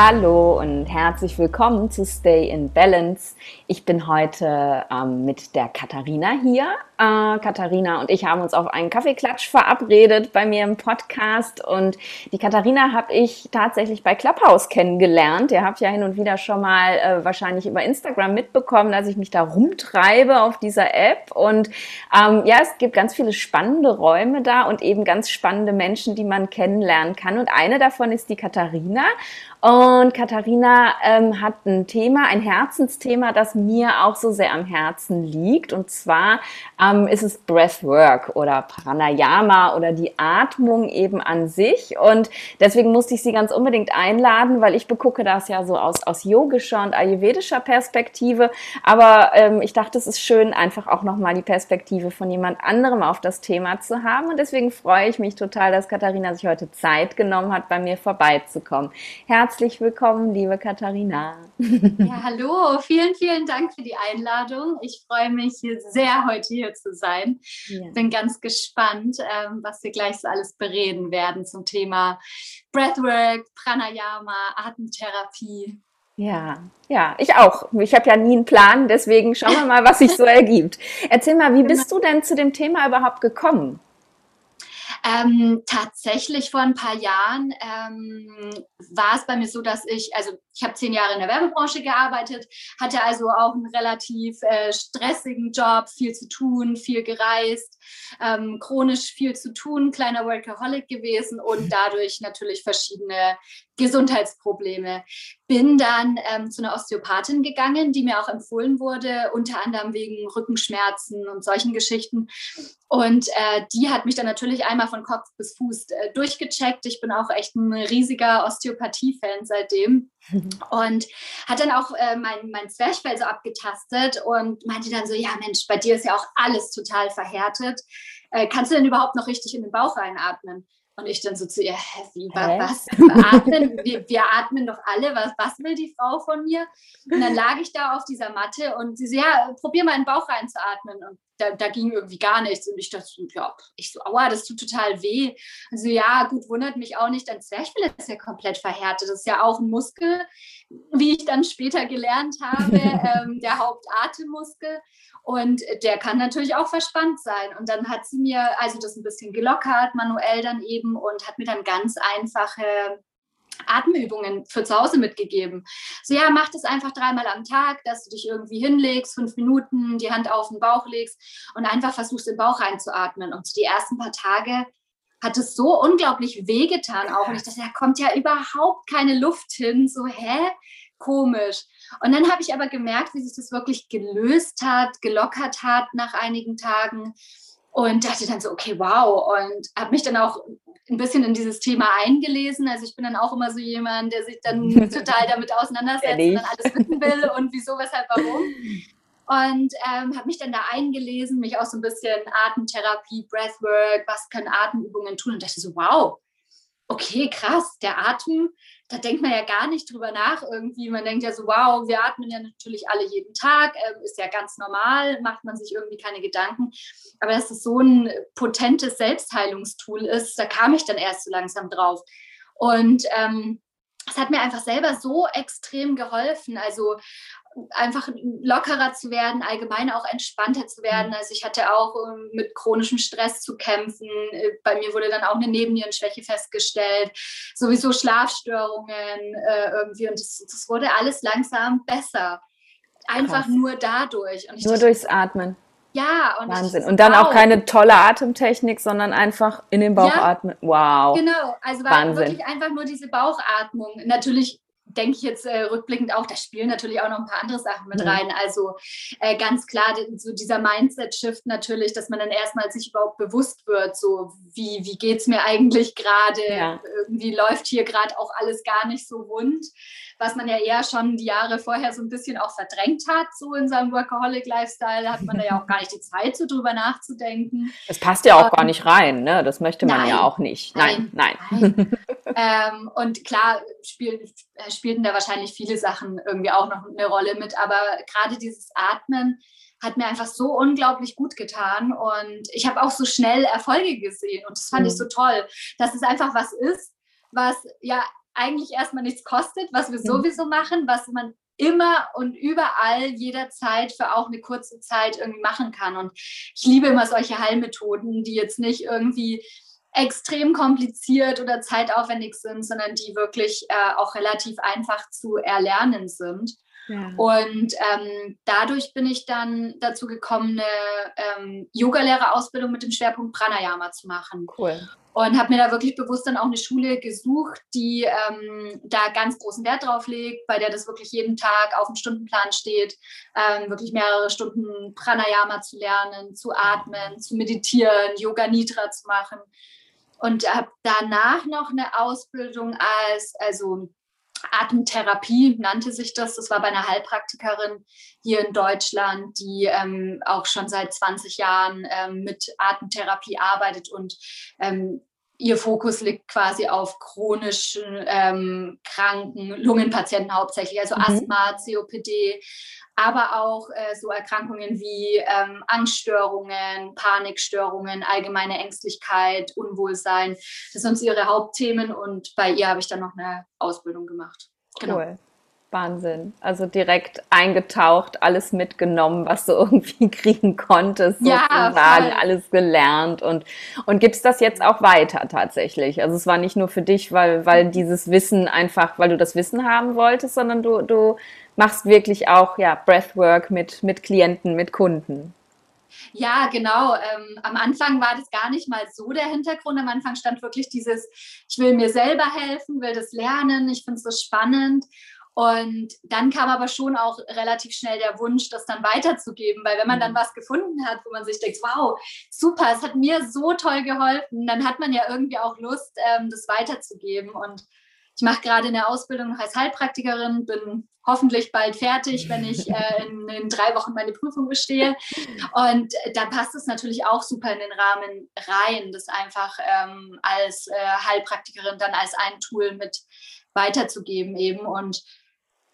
Hallo und herzlich willkommen zu Stay in Balance. Ich bin heute ähm, mit der Katharina hier. Äh, Katharina und ich haben uns auf einen Kaffeeklatsch verabredet bei mir im Podcast. Und die Katharina habe ich tatsächlich bei Clubhouse kennengelernt. Ihr habt ja hin und wieder schon mal äh, wahrscheinlich über Instagram mitbekommen, dass ich mich da rumtreibe auf dieser App. Und ähm, ja, es gibt ganz viele spannende Räume da und eben ganz spannende Menschen, die man kennenlernen kann. Und eine davon ist die Katharina. Und Katharina ähm, hat ein Thema, ein Herzensthema, das mir auch so sehr am Herzen liegt. Und zwar ähm, ist es Breathwork oder Pranayama oder die Atmung eben an sich. Und deswegen musste ich sie ganz unbedingt einladen, weil ich begucke das ja so aus, aus yogischer und ayurvedischer Perspektive. Aber ähm, ich dachte, es ist schön, einfach auch nochmal die Perspektive von jemand anderem auf das Thema zu haben. Und deswegen freue ich mich total, dass Katharina sich heute Zeit genommen hat, bei mir vorbeizukommen. Herzlich herzlich willkommen, liebe Katharina. Ja, hallo, vielen, vielen Dank für die Einladung. Ich freue mich sehr, heute hier zu sein. Ja. Bin ganz gespannt, ähm, was wir gleich so alles bereden werden zum Thema Breathwork, Pranayama, Atemtherapie. Ja, ja, ich auch. Ich habe ja nie einen Plan, deswegen schauen wir mal, was sich so ergibt. Erzähl mal, wie bist du denn zu dem Thema überhaupt gekommen? Ähm, tatsächlich vor ein paar Jahren ähm, war es bei mir so, dass ich, also ich habe zehn Jahre in der Werbebranche gearbeitet, hatte also auch einen relativ äh, stressigen Job, viel zu tun, viel gereist, ähm, chronisch viel zu tun, kleiner Workaholic gewesen und dadurch natürlich verschiedene Gesundheitsprobleme. Bin dann ähm, zu einer Osteopathin gegangen, die mir auch empfohlen wurde, unter anderem wegen Rückenschmerzen und solchen Geschichten. Und äh, die hat mich dann natürlich einmal von Kopf bis Fuß äh, durchgecheckt. Ich bin auch echt ein riesiger Osteopathie-Fan seitdem. Und hat dann auch äh, mein, mein Zwerchfell so abgetastet und meinte dann so, ja Mensch, bei dir ist ja auch alles total verhärtet. Äh, kannst du denn überhaupt noch richtig in den Bauch reinatmen? Und ich dann so zu ihr, hä, wie, Hä? was? Atmen? Wir, wir, atmen doch alle, was, was will die Frau von mir? Und dann lag ich da auf dieser Matte und sie so, ja, probier mal in den Bauch reinzuatmen. Und da, da ging irgendwie gar nichts. Und ich dachte, ja, ich so, aua, das tut total weh. Also ja, gut, wundert mich auch nicht, dein Zwerchfell ist ja komplett verhärtet. Das ist ja auch ein Muskel, wie ich dann später gelernt habe, ähm, der Hauptatemmuskel. Und der kann natürlich auch verspannt sein. Und dann hat sie mir also das ein bisschen gelockert, manuell dann eben, und hat mir dann ganz einfache Atemübungen für zu Hause mitgegeben. So, ja, mach das einfach dreimal am Tag, dass du dich irgendwie hinlegst, fünf Minuten, die Hand auf den Bauch legst und einfach versuchst, den Bauch reinzuatmen. Und die ersten paar Tage hat es so unglaublich wehgetan auch. Und ich dachte, da kommt ja überhaupt keine Luft hin. So, hä? Komisch. Und dann habe ich aber gemerkt, wie sich das wirklich gelöst hat, gelockert hat nach einigen Tagen und dachte dann so, okay, wow. Und habe mich dann auch ein bisschen in dieses Thema eingelesen. Also ich bin dann auch immer so jemand, der sich dann total damit auseinandersetzt und dann alles wissen will und wieso, weshalb, warum. Und ähm, habe mich dann da eingelesen, mich auch so ein bisschen Atemtherapie, Breathwork, was können Atemübungen tun und dachte so, wow, okay, krass, der Atem, da denkt man ja gar nicht drüber nach irgendwie. Man denkt ja so, wow, wir atmen ja natürlich alle jeden Tag, äh, ist ja ganz normal, macht man sich irgendwie keine Gedanken. Aber dass es so ein potentes Selbstheilungstool ist, da kam ich dann erst so langsam drauf. Und ähm, es hat mir einfach selber so extrem geholfen. Also einfach lockerer zu werden, allgemein auch entspannter zu werden. Mhm. Also ich hatte auch ähm, mit chronischem Stress zu kämpfen. Äh, bei mir wurde dann auch eine Nebennierenschwäche festgestellt, sowieso Schlafstörungen äh, irgendwie. Und das, das, wurde alles langsam besser. Einfach Krass. nur dadurch. nur dachte, durchs Atmen. Ja, und Wahnsinn. Und dann auch keine tolle Atemtechnik, sondern einfach in den Bauch ja, atmen. Wow. Genau, also war Wahnsinn. wirklich einfach nur diese Bauchatmung. Natürlich denke ich jetzt äh, rückblickend auch, da spielen natürlich auch noch ein paar andere Sachen mit rein. Also äh, ganz klar, so dieser Mindset-Shift natürlich, dass man dann erstmal sich überhaupt bewusst wird, so wie, wie geht es mir eigentlich gerade? Ja. Irgendwie läuft hier gerade auch alles gar nicht so rund was man ja eher schon die Jahre vorher so ein bisschen auch verdrängt hat, so in seinem Workaholic-Lifestyle, hat man da ja auch gar nicht die Zeit, so drüber nachzudenken. Das passt ja auch um, gar nicht rein, ne? Das möchte man nein, ja auch nicht. Nein, nein. nein. ähm, und klar spiel, äh, spielten da wahrscheinlich viele Sachen irgendwie auch noch eine Rolle mit, aber gerade dieses Atmen, hat mir einfach so unglaublich gut getan und ich habe auch so schnell Erfolge gesehen und das fand mhm. ich so toll, dass es einfach was ist, was ja eigentlich erstmal nichts kostet, was wir sowieso machen, was man immer und überall jederzeit für auch eine kurze Zeit irgendwie machen kann. Und ich liebe immer solche Heilmethoden, die jetzt nicht irgendwie extrem kompliziert oder zeitaufwendig sind, sondern die wirklich äh, auch relativ einfach zu erlernen sind. Ja. Und ähm, dadurch bin ich dann dazu gekommen, eine ähm, Yogalehrerausbildung mit dem Schwerpunkt Pranayama zu machen. Cool. Und habe mir da wirklich bewusst dann auch eine Schule gesucht, die ähm, da ganz großen Wert drauf legt, bei der das wirklich jeden Tag auf dem Stundenplan steht, ähm, wirklich mehrere Stunden Pranayama zu lernen, zu atmen, zu meditieren, Yoga Nidra zu machen. Und habe danach noch eine Ausbildung als, also Atemtherapie nannte sich das. Das war bei einer Heilpraktikerin hier in Deutschland, die ähm, auch schon seit 20 Jahren ähm, mit Atemtherapie arbeitet und ähm, ihr Fokus liegt quasi auf chronischen ähm, kranken Lungenpatienten hauptsächlich, also mhm. Asthma, COPD, aber auch äh, so Erkrankungen wie ähm, Angststörungen, Panikstörungen, allgemeine Ängstlichkeit, Unwohlsein. Das sind ihre Hauptthemen und bei ihr habe ich dann noch eine Ausbildung gemacht. Genau. Cool. Wahnsinn. Also direkt eingetaucht, alles mitgenommen, was du irgendwie kriegen konntest, ja, sozusagen, voll. alles gelernt und, und gibst das jetzt auch weiter tatsächlich. Also es war nicht nur für dich, weil, weil dieses Wissen einfach, weil du das Wissen haben wolltest, sondern du, du machst wirklich auch ja, Breathwork mit, mit Klienten, mit Kunden. Ja, genau. Ähm, am Anfang war das gar nicht mal so der Hintergrund. Am Anfang stand wirklich dieses, ich will mir selber helfen, will das lernen, ich finde es so spannend. Und dann kam aber schon auch relativ schnell der Wunsch, das dann weiterzugeben, weil wenn man dann mhm. was gefunden hat, wo man sich denkt, wow, super, es hat mir so toll geholfen, dann hat man ja irgendwie auch Lust, ähm, das weiterzugeben. Und ich mache gerade eine Ausbildung als Heilpraktikerin, bin hoffentlich bald fertig, wenn ich äh, in, in, drei Wochen meine Prüfung bestehe. Und da passt es natürlich auch super in den Rahmen rein, das einfach ähm, als äh, Heilpraktikerin dann als ein Tool mit weiterzugeben eben. Und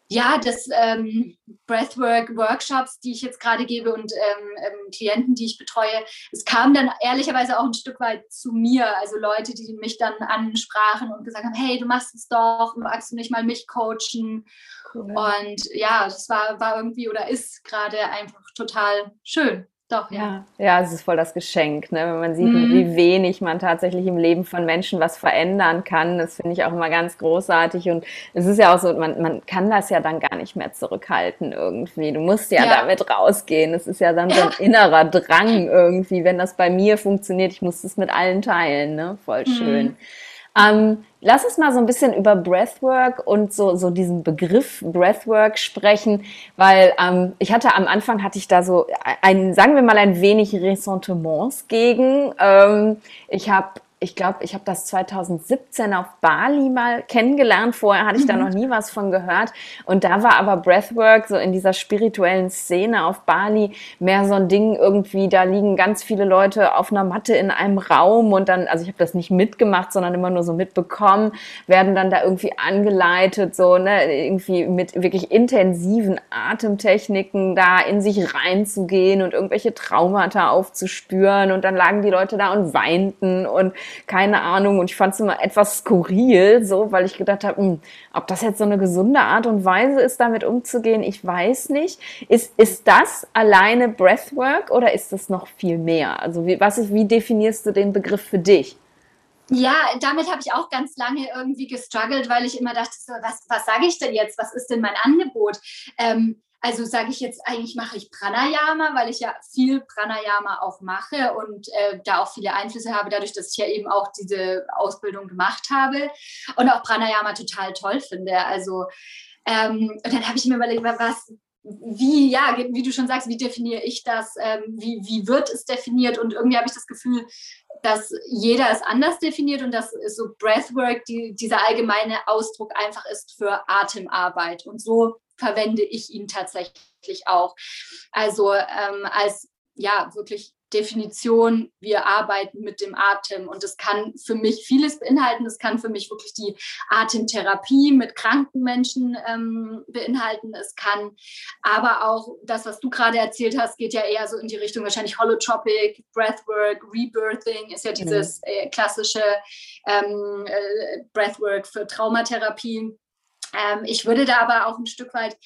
ja, das ähm, Breathwork-Workshops, die ich jetzt gerade gebe und ähm, ähm, Klienten, die ich betreue, es kam dann ehrlicherweise auch ein Stück weit zu mir. Also Leute, die mich dann ansprachen und gesagt haben, hey, du machst es doch, magst du nicht mal mich coachen? Cool. Und ja, das war, war irgendwie oder ist gerade einfach total schön. Doch, ja. Ja, es ist voll das Geschenk, ne? wenn man sieht, mhm. wie wenig man tatsächlich im Leben von Menschen was verändern kann. Das finde ich auch immer ganz großartig. Und es ist ja auch so, man, man kann das ja dann gar nicht mehr zurückhalten irgendwie. Du musst ja, ja. damit rausgehen. Es ist ja dann so ein innerer Drang irgendwie. Wenn das bei mir funktioniert, ich muss das mit allen teilen. Ne? Voll schön. Mhm. Ähm, lass uns mal so ein bisschen über Breathwork und so, so diesen Begriff Breathwork sprechen, weil ähm, ich hatte am Anfang hatte ich da so ein, sagen wir mal, ein wenig Ressentiments gegen. Ähm, ich habe ich glaube, ich habe das 2017 auf Bali mal kennengelernt. Vorher hatte ich da mhm. noch nie was von gehört. Und da war aber Breathwork so in dieser spirituellen Szene auf Bali mehr so ein Ding irgendwie, da liegen ganz viele Leute auf einer Matte in einem Raum und dann, also ich habe das nicht mitgemacht, sondern immer nur so mitbekommen, werden dann da irgendwie angeleitet, so, ne, irgendwie mit wirklich intensiven Atemtechniken da in sich reinzugehen und irgendwelche Traumata aufzuspüren und dann lagen die Leute da und weinten und keine Ahnung. Und ich fand es immer etwas skurril, so, weil ich gedacht habe, hm, ob das jetzt so eine gesunde Art und Weise ist, damit umzugehen, ich weiß nicht. Ist, ist das alleine Breathwork oder ist das noch viel mehr? Also wie, was wie definierst du den Begriff für dich? Ja, damit habe ich auch ganz lange irgendwie gestruggelt, weil ich immer dachte, so, was, was sage ich denn jetzt? Was ist denn mein Angebot? Ähm, also sage ich jetzt, eigentlich mache ich Pranayama, weil ich ja viel Pranayama auch mache und äh, da auch viele Einflüsse habe, dadurch, dass ich ja eben auch diese Ausbildung gemacht habe und auch Pranayama total toll finde. Also ähm, und dann habe ich mir überlegt, was, wie, ja, wie du schon sagst, wie definiere ich das? Ähm, wie, wie wird es definiert? Und irgendwie habe ich das Gefühl, dass jeder es anders definiert und dass so Breathwork die, dieser allgemeine Ausdruck einfach ist für Atemarbeit. Und so verwende ich ihn tatsächlich auch. Also ähm, als ja wirklich Definition, wir arbeiten mit dem Atem. Und das kann für mich vieles beinhalten. Das kann für mich wirklich die Atemtherapie mit kranken Menschen ähm, beinhalten. Es kann aber auch das, was du gerade erzählt hast, geht ja eher so in die Richtung wahrscheinlich Holotropic, Breathwork, Rebirthing ist ja mhm. dieses äh, klassische ähm, äh, Breathwork für Traumatherapie. Ähm, ich würde da aber auch ein Stück weit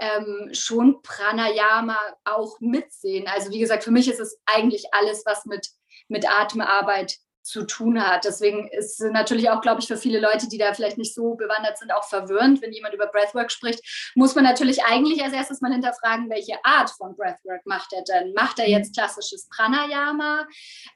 ähm, schon Pranayama auch mitsehen. Also wie gesagt, für mich ist es eigentlich alles, was mit, mit Atemarbeit zu tun hat. Deswegen ist natürlich auch, glaube ich, für viele Leute, die da vielleicht nicht so bewandert sind, auch verwirrend. Wenn jemand über Breathwork spricht, muss man natürlich eigentlich als erstes mal hinterfragen, welche Art von Breathwork macht er denn? Macht er jetzt klassisches Pranayama?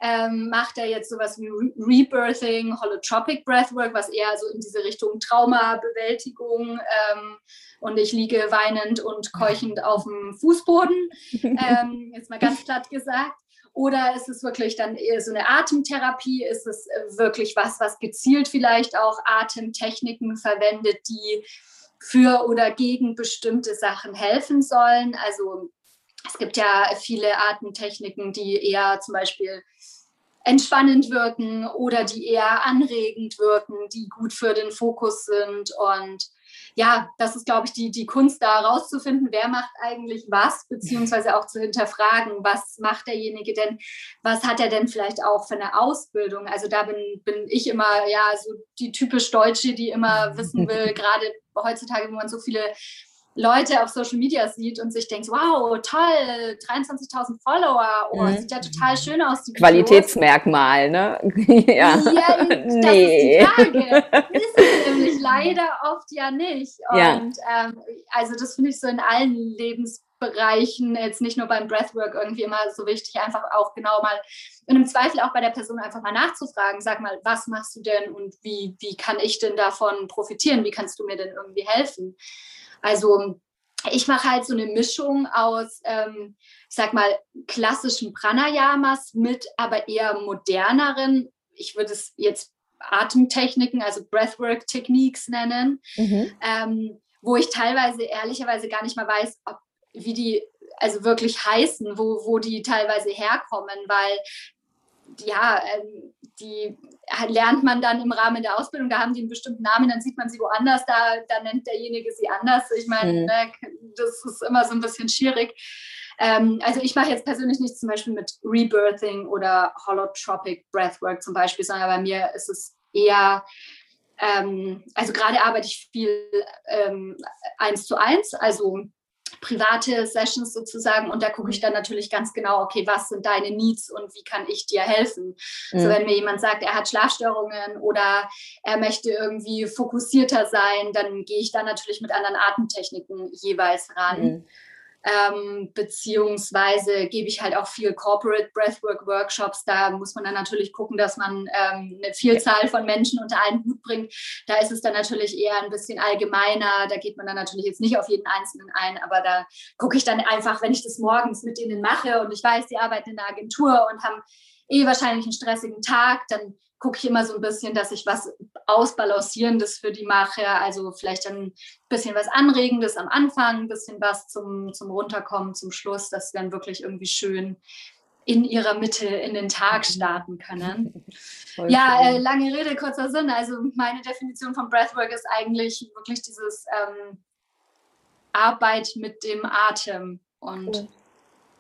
Ähm, macht er jetzt sowas wie Re Rebirthing, Holotropic Breathwork, was eher so in diese Richtung Traumabewältigung ähm, und ich liege weinend und keuchend auf dem Fußboden, ähm, jetzt mal ganz platt gesagt. Oder ist es wirklich dann eher so eine Atemtherapie? Ist es äh, wirklich was, was gezielt vielleicht auch Atemtechniken verwendet, die für oder gegen bestimmte Sachen helfen sollen? Also es gibt ja viele Atemtechniken, die eher zum Beispiel entspannend wirken oder die eher anregend wirken, die gut für den Fokus sind und ja, das ist, glaube ich, die, die Kunst, da herauszufinden, wer macht eigentlich was, beziehungsweise auch zu hinterfragen, was macht derjenige denn, was hat er denn vielleicht auch für eine Ausbildung. Also da bin, bin ich immer, ja, so die typisch Deutsche, die immer wissen will, gerade heutzutage, wo man so viele Leute auf Social Media sieht und sich denkt, wow, toll, 23.000 Follower, oh, mhm. sieht ja total schön aus. Qualitätsmerkmal, ne? ja. ja, das nee. ist die Frage. Ist es nämlich leider oft ja nicht. Und ja. Ähm, also das finde ich so in allen Lebensbereichen, jetzt nicht nur beim Breathwork irgendwie immer so wichtig, einfach auch genau mal und im Zweifel auch bei der Person einfach mal nachzufragen, sag mal, was machst du denn und wie, wie kann ich denn davon profitieren? Wie kannst du mir denn irgendwie helfen? Also ich mache halt so eine Mischung aus, ähm, ich sag mal, klassischen Pranayamas mit aber eher moderneren, ich würde es jetzt Atemtechniken, also Breathwork-Techniques nennen, mhm. ähm, wo ich teilweise ehrlicherweise gar nicht mal weiß, ob, wie die also wirklich heißen, wo, wo die teilweise herkommen, weil ja, ähm, die lernt man dann im Rahmen der Ausbildung, da haben die einen bestimmten Namen, dann sieht man sie woanders, da, da nennt derjenige sie anders. Ich meine, mhm. ne, das ist immer so ein bisschen schwierig. Ähm, also ich mache jetzt persönlich nicht zum Beispiel mit Rebirthing oder Holotropic Breathwork zum Beispiel, sondern bei mir ist es eher ähm, also gerade arbeite ich viel ähm, eins zu eins, also private Sessions sozusagen und da gucke ich dann natürlich ganz genau, okay, was sind deine Needs und wie kann ich dir helfen? Mhm. So wenn mir jemand sagt, er hat Schlafstörungen oder er möchte irgendwie fokussierter sein, dann gehe ich da natürlich mit anderen Atemtechniken jeweils ran. Mhm ähm, beziehungsweise gebe ich halt auch viel Corporate Breathwork Workshops. Da muss man dann natürlich gucken, dass man ähm, eine Vielzahl von Menschen unter einen Hut bringt. Da ist es dann natürlich eher ein bisschen allgemeiner. Da geht man dann natürlich jetzt nicht auf jeden Einzelnen ein, aber da gucke ich dann einfach, wenn ich das morgens mit denen mache und ich weiß, die arbeiten in der Agentur und haben eh wahrscheinlich einen stressigen Tag, dann gucke ich immer so ein bisschen, dass ich was Ausbalancierendes für die mache. Also vielleicht ein bisschen was Anregendes am Anfang, ein bisschen was zum, zum Runterkommen, zum Schluss, dass sie dann wirklich irgendwie schön in ihrer Mitte in den Tag starten können. ja, äh, lange Rede, kurzer Sinn. Also meine Definition von Breathwork ist eigentlich wirklich dieses ähm, Arbeit mit dem Atem. Und cool.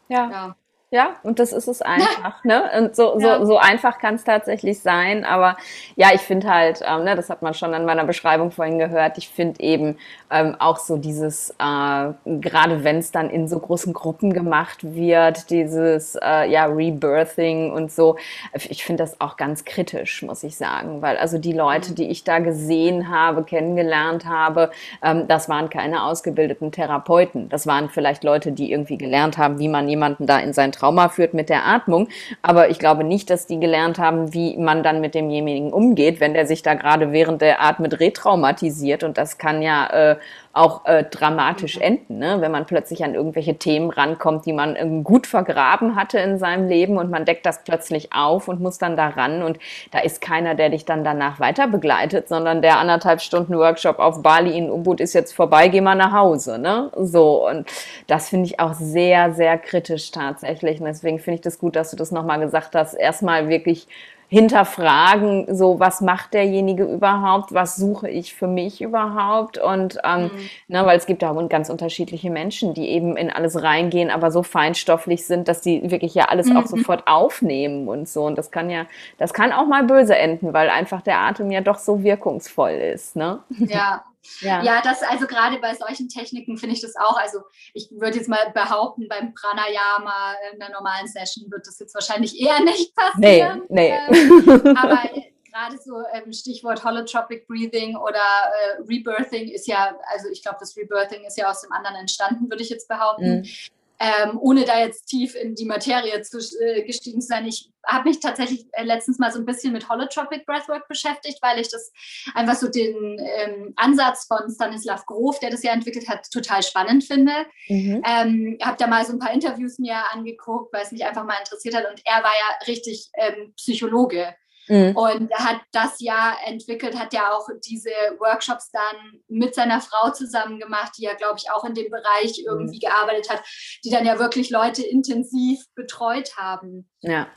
ja. ja. Ja, und das ist es einfach, ne? Und so, ja. so, so einfach kann es tatsächlich sein. Aber ja, ich finde halt, ähm, ne, das hat man schon an meiner Beschreibung vorhin gehört, ich finde eben ähm, auch so dieses, äh, gerade wenn es dann in so großen Gruppen gemacht wird, dieses äh, ja, Rebirthing und so, ich finde das auch ganz kritisch, muss ich sagen. Weil also die Leute, die ich da gesehen habe, kennengelernt habe, ähm, das waren keine ausgebildeten Therapeuten. Das waren vielleicht Leute, die irgendwie gelernt haben, wie man jemanden da in sein Trauma führt mit der Atmung. Aber ich glaube nicht, dass die gelernt haben, wie man dann mit demjenigen umgeht, wenn der sich da gerade während der Atmet retraumatisiert. Und das kann ja äh, auch äh, dramatisch mhm. enden, ne? wenn man plötzlich an irgendwelche Themen rankommt, die man gut vergraben hatte in seinem Leben und man deckt das plötzlich auf und muss dann da ran und da ist keiner, der dich dann danach weiter begleitet, sondern der anderthalb Stunden Workshop auf Bali in Ubud ist jetzt vorbei, geh mal nach Hause, ne? So und das finde ich auch sehr, sehr kritisch tatsächlich und deswegen finde ich das gut, dass du das nochmal gesagt hast, erstmal wirklich hinterfragen, so was macht derjenige überhaupt, was suche ich für mich überhaupt und ähm, mhm. ne, weil es gibt da ganz unterschiedliche Menschen, die eben in alles reingehen, aber so feinstofflich sind, dass die wirklich ja alles mhm. auch sofort aufnehmen und so und das kann ja, das kann auch mal böse enden, weil einfach der Atem ja doch so wirkungsvoll ist, ne? Ja, ja. ja, das also gerade bei solchen Techniken finde ich das auch. Also ich würde jetzt mal behaupten, beim Pranayama in der normalen Session wird das jetzt wahrscheinlich eher nicht passieren. Nee, nee. Ähm, aber gerade so ähm, Stichwort Holotropic Breathing oder äh, Rebirthing ist ja, also ich glaube, das Rebirthing ist ja aus dem anderen entstanden, würde ich jetzt behaupten. Mhm ähm, ohne da jetzt tief in die Materie zu, äh, gestiegen zu sein. Ich habe mich tatsächlich äh, letztens mal so ein bisschen mit Holotropic Breathwork beschäftigt, weil ich das einfach so den ähm, Ansatz von Stanislav Grof, der das ja entwickelt hat, total spannend finde. Mhm. Ähm, habe da mal so ein paar Interviews mir angeguckt, weil es mich einfach mal interessiert hat. Und er war ja richtig ähm, Psychologe. Mhm. Und er hat das ja entwickelt, hat ja auch diese Workshops dann mit seiner Frau zusammen gemacht, die ja, glaube ich, auch in dem Bereich irgendwie mhm. gearbeitet hat, die dann ja wirklich Leute intensiv betreut haben. Ja.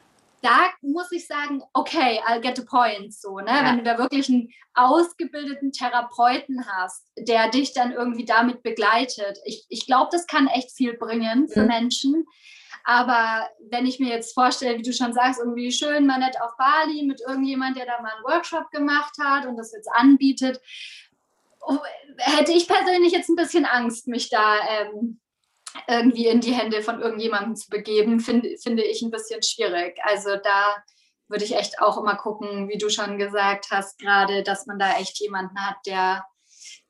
Da muss ich sagen, okay, I'll get the point. So, ne? Ja. Wenn du da wirklich einen ausgebildeten Therapeuten hast, der dich dann irgendwie damit begleitet. Ich, ich glaube, das kann echt viel bringen für mhm. Menschen. Aber wenn ich mir jetzt vorstelle, wie du schon sagst, irgendwie schön mal nett auf Bali mit irgendjemand, der da mal einen Workshop gemacht hat und das jetzt anbietet, oh, hätte ich persönlich jetzt ein bisschen Angst, mich da ähm, irgendwie in die Hände von irgendjemandem zu begeben, find, finde ich ein bisschen schwierig. Also da würde ich echt auch immer gucken, wie du schon gesagt hast, gerade, dass man da echt jemanden hat, der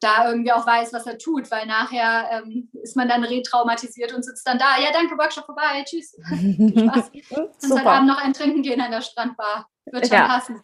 da irgendwie auch weiß, was er tut, weil nachher ähm, ist man dann retraumatisiert und sitzt dann da, ja danke, Workshop vorbei, tschüss. Spaß. Und heute Abend noch ein Trinken gehen an der Strandbar. Wird schon ja. passen.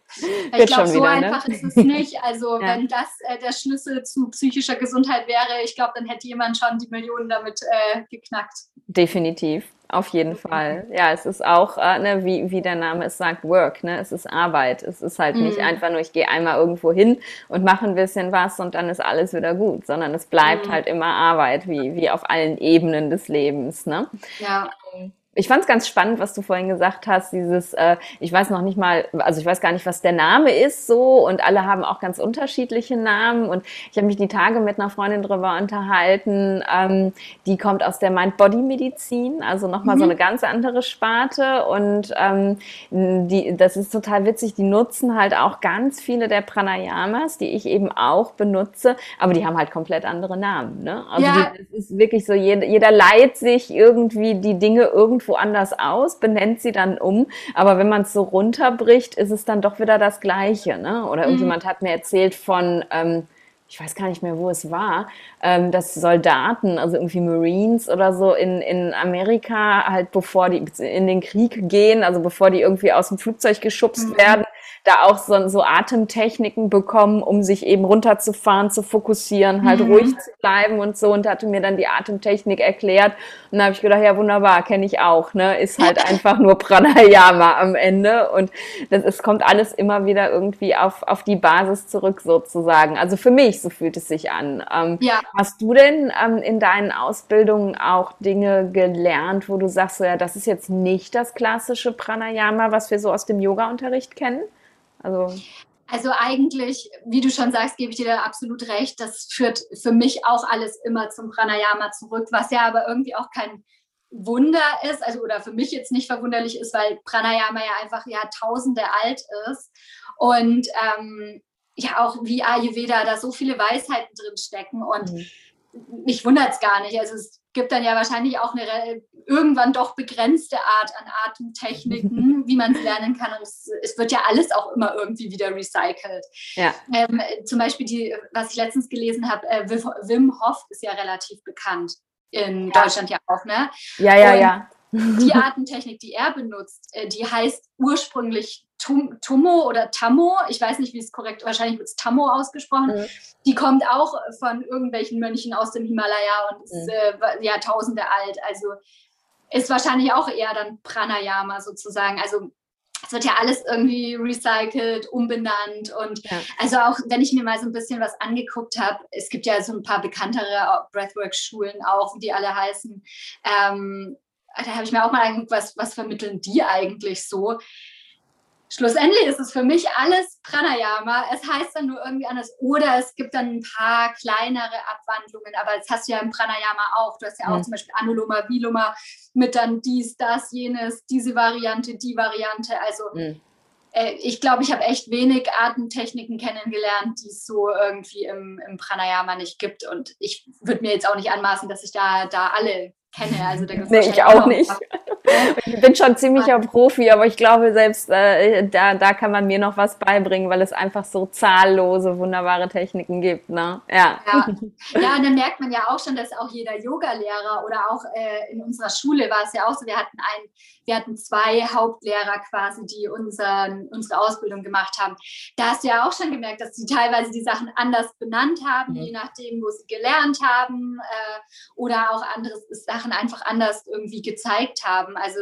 Ich glaube, so wieder, ne? einfach ne? ist es nicht. Also ja. wenn das äh, der Schlüssel zu psychischer Gesundheit wäre, ich glaube, dann hätte jemand schon die Millionen damit äh, geknackt. Definitiv. Auf jeden Fall. Ja, es ist auch, äh, ne, wie, wie der Name es sagt, Work. Ne? Es ist Arbeit. Es ist halt mhm. nicht einfach nur, ich gehe einmal irgendwo hin und mache ein bisschen was und dann ist alles wieder gut, sondern es bleibt mhm. halt immer Arbeit, wie, wie auf allen Ebenen des Lebens. Ne? Ja. Ähm, ich fand es ganz spannend, was du vorhin gesagt hast, dieses, äh, ich weiß noch nicht mal, also ich weiß gar nicht, was der Name ist so und alle haben auch ganz unterschiedliche Namen und ich habe mich die Tage mit einer Freundin drüber unterhalten, ähm, die kommt aus der Mind-Body-Medizin, also nochmal mhm. so eine ganz andere Sparte und ähm, die, das ist total witzig, die nutzen halt auch ganz viele der Pranayamas, die ich eben auch benutze, aber die haben halt komplett andere Namen. Ne? Also ja. die, es ist wirklich so, jeder, jeder leiht sich irgendwie die Dinge irgendwo woanders aus, benennt sie dann um. Aber wenn man es so runterbricht, ist es dann doch wieder das Gleiche. Ne? Oder mhm. irgendjemand hat mir erzählt von, ähm, ich weiß gar nicht mehr, wo es war, ähm, dass Soldaten, also irgendwie Marines oder so in, in Amerika halt bevor die in den Krieg gehen, also bevor die irgendwie aus dem Flugzeug geschubst mhm. werden, da auch so, so Atemtechniken bekommen, um sich eben runterzufahren, zu fokussieren, halt mhm. ruhig zu bleiben und so und hatte mir dann die Atemtechnik erklärt und da habe ich gedacht, ja wunderbar, kenne ich auch, ne, ist halt einfach nur Pranayama am Ende und das, es kommt alles immer wieder irgendwie auf, auf die Basis zurück sozusagen. Also für mich, so fühlt es sich an. Ähm, ja. Hast du denn ähm, in deinen Ausbildungen auch Dinge gelernt, wo du sagst, so, ja, das ist jetzt nicht das klassische Pranayama, was wir so aus dem Yoga-Unterricht kennen? Also also eigentlich, wie du schon sagst, gebe ich dir da absolut recht. Das führt für mich auch alles immer zum Pranayama zurück, was ja aber irgendwie auch kein Wunder ist, also oder für mich jetzt nicht verwunderlich ist, weil Pranayama ja einfach Jahrtausende alt ist und ähm, ja auch wie Ayurveda da so viele Weisheiten drin stecken und mhm mich wundert es gar nicht. Also es gibt dann ja wahrscheinlich auch eine irgendwann doch begrenzte Art an Atemtechniken, wie man es lernen kann. Und es, es, wird ja alles auch immer irgendwie wieder recycelt. Ja. Ähm, zum Beispiel die, was ich letztens gelesen habe, äh, Wim Hof ist ja relativ bekannt in ja. Deutschland ja auch, ne? Ja, ja, Und ja. Die Atemtechnik, die er benutzt, äh, die heißt ursprünglich Tum, Tumo oder Tammo. Ich weiß nicht, wie es korrekt, wahrscheinlich wird es Tammo ausgesprochen. Mhm. die kommt auch von irgendwelchen Mönchen aus dem Himalaya und ist mhm. äh, Jahrtausende alt. Also ist wahrscheinlich auch eher dann Pranayama sozusagen. Also es wird ja alles irgendwie recycelt, umbenannt und ja. also auch wenn ich mir mal so ein bisschen was angeguckt habe, es gibt ja so ein paar bekanntere Breathwork-Schulen auch, wie die alle heißen. Ähm, da habe ich mir auch mal angeguckt, was, was vermitteln die eigentlich so? Schlussendlich ist es für mich alles Pranayama. Es heißt dann nur irgendwie anders. Oder es gibt dann ein paar kleinere Abwandlungen. Aber das hast du ja im Pranayama auch. Du hast ja auch mhm. zum Beispiel Anuloma, Viloma mit dann dies, das, jenes, diese Variante, die Variante. Also mhm. äh, ich glaube, ich habe echt wenig Atemtechniken kennengelernt, die es so irgendwie im, im Pranayama nicht gibt. Und ich würde mir jetzt auch nicht anmaßen, dass ich da, da alle kenne. Also da nee, ich auch nicht. Ich bin schon ziemlicher Profi, aber ich glaube, selbst äh, da, da kann man mir noch was beibringen, weil es einfach so zahllose, wunderbare Techniken gibt. Ne? Ja. Ja. ja, und dann merkt man ja auch schon, dass auch jeder Yogalehrer oder auch äh, in unserer Schule war es ja auch so, wir hatten ein, wir hatten zwei Hauptlehrer quasi, die unseren, unsere Ausbildung gemacht haben. Da hast du ja auch schon gemerkt, dass sie teilweise die Sachen anders benannt haben, mhm. je nachdem, wo sie gelernt haben äh, oder auch andere Sachen einfach anders irgendwie gezeigt haben. Also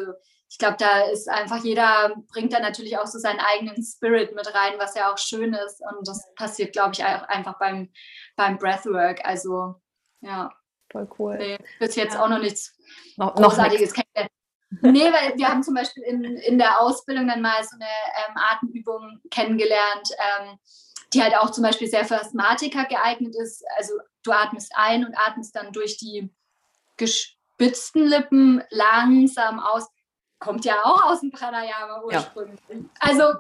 ich glaube, da ist einfach jeder bringt da natürlich auch so seinen eigenen Spirit mit rein, was ja auch schön ist. Und das passiert, glaube ich, auch einfach beim, beim Breathwork. Also ja. Voll cool. Nee, bis jetzt ja. auch noch nichts noch, Großartiges kennengelernt. Nee, weil wir haben zum Beispiel in, in der Ausbildung dann mal so eine ähm, Atemübung kennengelernt, ähm, die halt auch zum Beispiel sehr für Asthmatiker geeignet ist. Also du atmest ein und atmest dann durch die gespitzten Lippen langsam aus. Kommt ja auch aus dem Pranayama ursprünglich. Ja. Also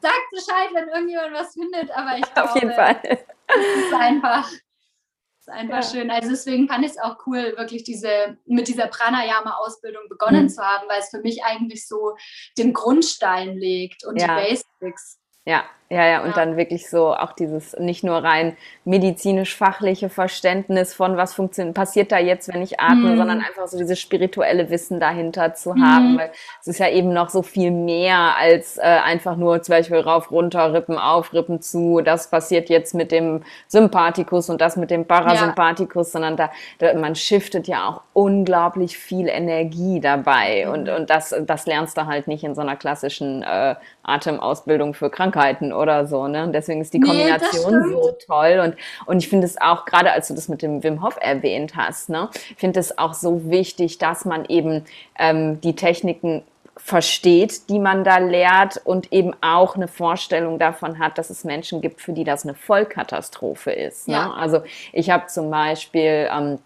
sagt Bescheid, wenn irgendjemand was findet, aber ich glaube, Auf jeden Fall. es ist einfach ist einfach ja. schön. Also deswegen fand ich es auch cool, wirklich diese mit dieser Pranayama-Ausbildung begonnen mhm. zu haben, weil es für mich eigentlich so den Grundstein legt und ja. die Basics. Ja, ja, ja, und ja. dann wirklich so auch dieses nicht nur rein medizinisch-fachliche Verständnis von, was funktioniert, passiert da jetzt, wenn ich atme, mhm. sondern einfach so dieses spirituelle Wissen dahinter zu mhm. haben, weil es ist ja eben noch so viel mehr als äh, einfach nur zum Beispiel rauf, runter, Rippen auf, Rippen zu, das passiert jetzt mit dem Sympathikus und das mit dem Parasympathikus, ja. sondern da, da, man shiftet ja auch unglaublich viel Energie dabei mhm. und, und das, das lernst du halt nicht in so einer klassischen äh, Atemausbildung für Krankheiten oder so. Ne? deswegen ist die Kombination nee, so toll. Und, und ich finde es auch, gerade als du das mit dem Wim Hof erwähnt hast, ne, finde es auch so wichtig, dass man eben ähm, die Techniken versteht, die man da lehrt und eben auch eine Vorstellung davon hat, dass es Menschen gibt, für die das eine Vollkatastrophe ist. Ne? Ja. Also ich habe zum Beispiel ähm,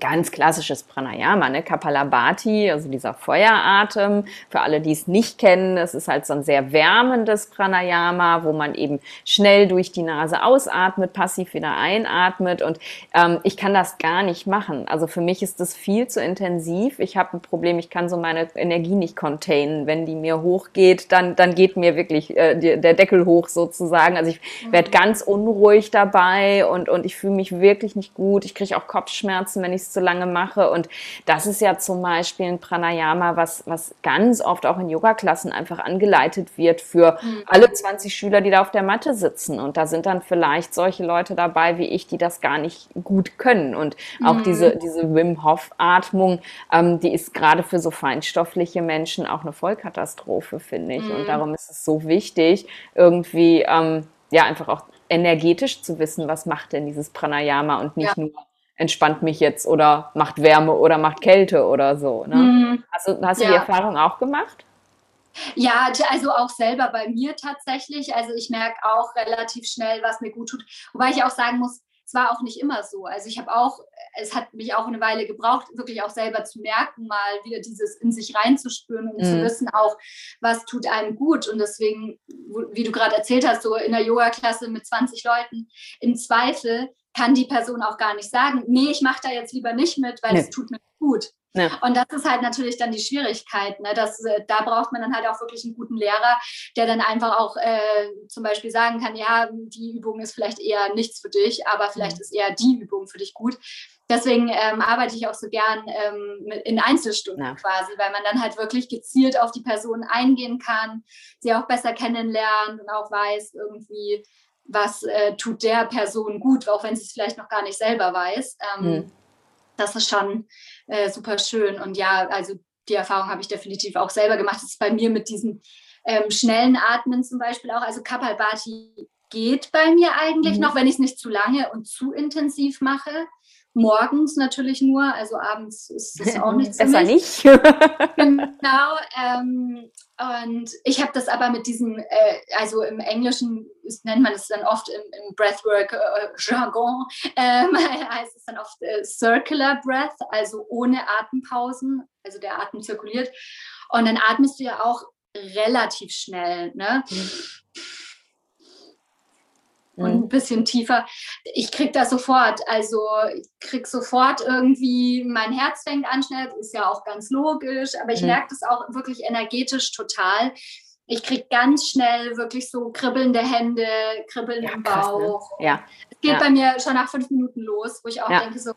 ganz klassisches Pranayama, ne? Kapalabhati, also dieser Feueratem. Für alle, die es nicht kennen, das ist halt so ein sehr wärmendes Pranayama, wo man eben schnell durch die Nase ausatmet, passiv wieder einatmet. Und ähm, ich kann das gar nicht machen. Also für mich ist das viel zu intensiv. Ich habe ein Problem, ich kann so meine Energie nicht containen. Wenn die mir hochgeht, dann, dann geht mir wirklich äh, die, der Deckel hoch sozusagen. Also ich werde mhm. ganz unruhig dabei und, und ich fühle mich wirklich nicht gut. Ich kriege auch Kopfschmerzen, wenn ich es zu lange mache. Und das ist ja zum Beispiel ein Pranayama, was, was ganz oft auch in Yoga-Klassen einfach angeleitet wird für mhm. alle 20 Schüler, die da auf der Matte sitzen. Und da sind dann vielleicht solche Leute dabei wie ich, die das gar nicht gut können. Und auch mhm. diese, diese Wim Hof-Atmung, ähm, die ist gerade für so feinstoffliche Menschen auch eine Vollkatastrophe, finde ich. Mhm. Und darum ist es so wichtig, irgendwie ähm, ja einfach auch energetisch zu wissen, was macht denn dieses Pranayama und nicht ja. nur entspannt mich jetzt oder macht Wärme oder macht Kälte oder so. Ne? Mhm. Hast du, hast du ja. die Erfahrung auch gemacht? Ja, also auch selber bei mir tatsächlich. Also ich merke auch relativ schnell, was mir gut tut. Wobei ich auch sagen muss, es war auch nicht immer so. Also ich habe auch, es hat mich auch eine Weile gebraucht, wirklich auch selber zu merken, mal wieder dieses in sich reinzuspüren und mhm. zu wissen auch, was tut einem gut. Und deswegen, wie du gerade erzählt hast, so in der Yoga-Klasse mit 20 Leuten, im Zweifel kann die Person auch gar nicht sagen, nee, ich mache da jetzt lieber nicht mit, weil es nee. tut mir gut. Ja. Und das ist halt natürlich dann die Schwierigkeit. Ne? Das, äh, da braucht man dann halt auch wirklich einen guten Lehrer, der dann einfach auch äh, zum Beispiel sagen kann, ja, die Übung ist vielleicht eher nichts für dich, aber vielleicht mhm. ist eher die Übung für dich gut. Deswegen ähm, arbeite ich auch so gern ähm, in Einzelstunden ja. quasi, weil man dann halt wirklich gezielt auf die Person eingehen kann, sie auch besser kennenlernt und auch weiß irgendwie, was äh, tut der Person gut, auch wenn sie es vielleicht noch gar nicht selber weiß. Ähm, mhm. Das ist schon äh, super schön. Und ja, also die Erfahrung habe ich definitiv auch selber gemacht. Das ist bei mir mit diesen ähm, schnellen Atmen zum Beispiel auch. Also Kapalbhati geht bei mir eigentlich mhm. noch, wenn ich es nicht zu lange und zu intensiv mache. Morgens natürlich nur, also abends ist es auch nicht Besser nicht. genau. Ähm, und ich habe das aber mit diesem, äh, also im Englischen ist, nennt man es dann oft im, im Breathwork-Jargon, äh, ähm, heißt es dann oft äh, Circular Breath, also ohne Atempausen, also der Atem zirkuliert. Und dann atmest du ja auch relativ schnell. Ne? Mhm und ein mhm. bisschen tiefer. Ich kriege das sofort. Also ich kriege sofort irgendwie, mein Herz fängt an schnell, ist ja auch ganz logisch, aber ich mhm. merke das auch wirklich energetisch total. Ich kriege ganz schnell wirklich so kribbelnde Hände, Kribbeln ja, im Bauch. ne? Ja. Es geht ja. bei mir schon nach fünf Minuten los, wo ich auch ja. denke, so,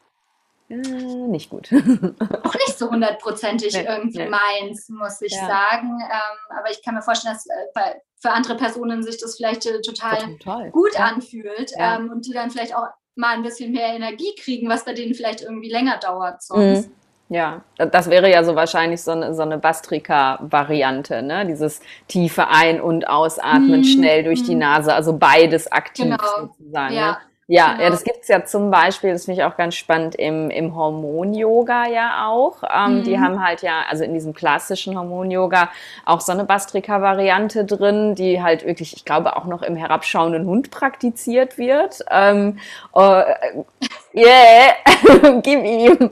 äh, nicht gut. auch nicht so hundertprozentig nee, irgendwie nee. meins, muss ich ja. sagen. Ähm, aber ich kann mir vorstellen, dass äh, bei, für andere Personen sich das vielleicht äh, total, total, gut ja. anfühlt ja. Ähm, und die dann vielleicht auch mal ein bisschen mehr Energie kriegen, was bei denen vielleicht irgendwie länger dauert sonst. Mhm. Ja, das wäre ja so wahrscheinlich so eine, so eine Bastrika-Variante, ne? Dieses tiefe Ein- und Ausatmen mhm. schnell durch die mhm. Nase, also beides aktiv genau. sozusagen. Ja. Ne? Ja, genau. ja, das gibt's ja zum Beispiel, das finde ich auch ganz spannend, im, im Hormon-Yoga ja auch. Ähm, mhm. Die haben halt ja, also in diesem klassischen Hormon-Yoga auch so eine Bastrika-Variante drin, die halt wirklich, ich glaube, auch noch im herabschauenden Hund praktiziert wird. Ähm, äh, yeah, gib ihm.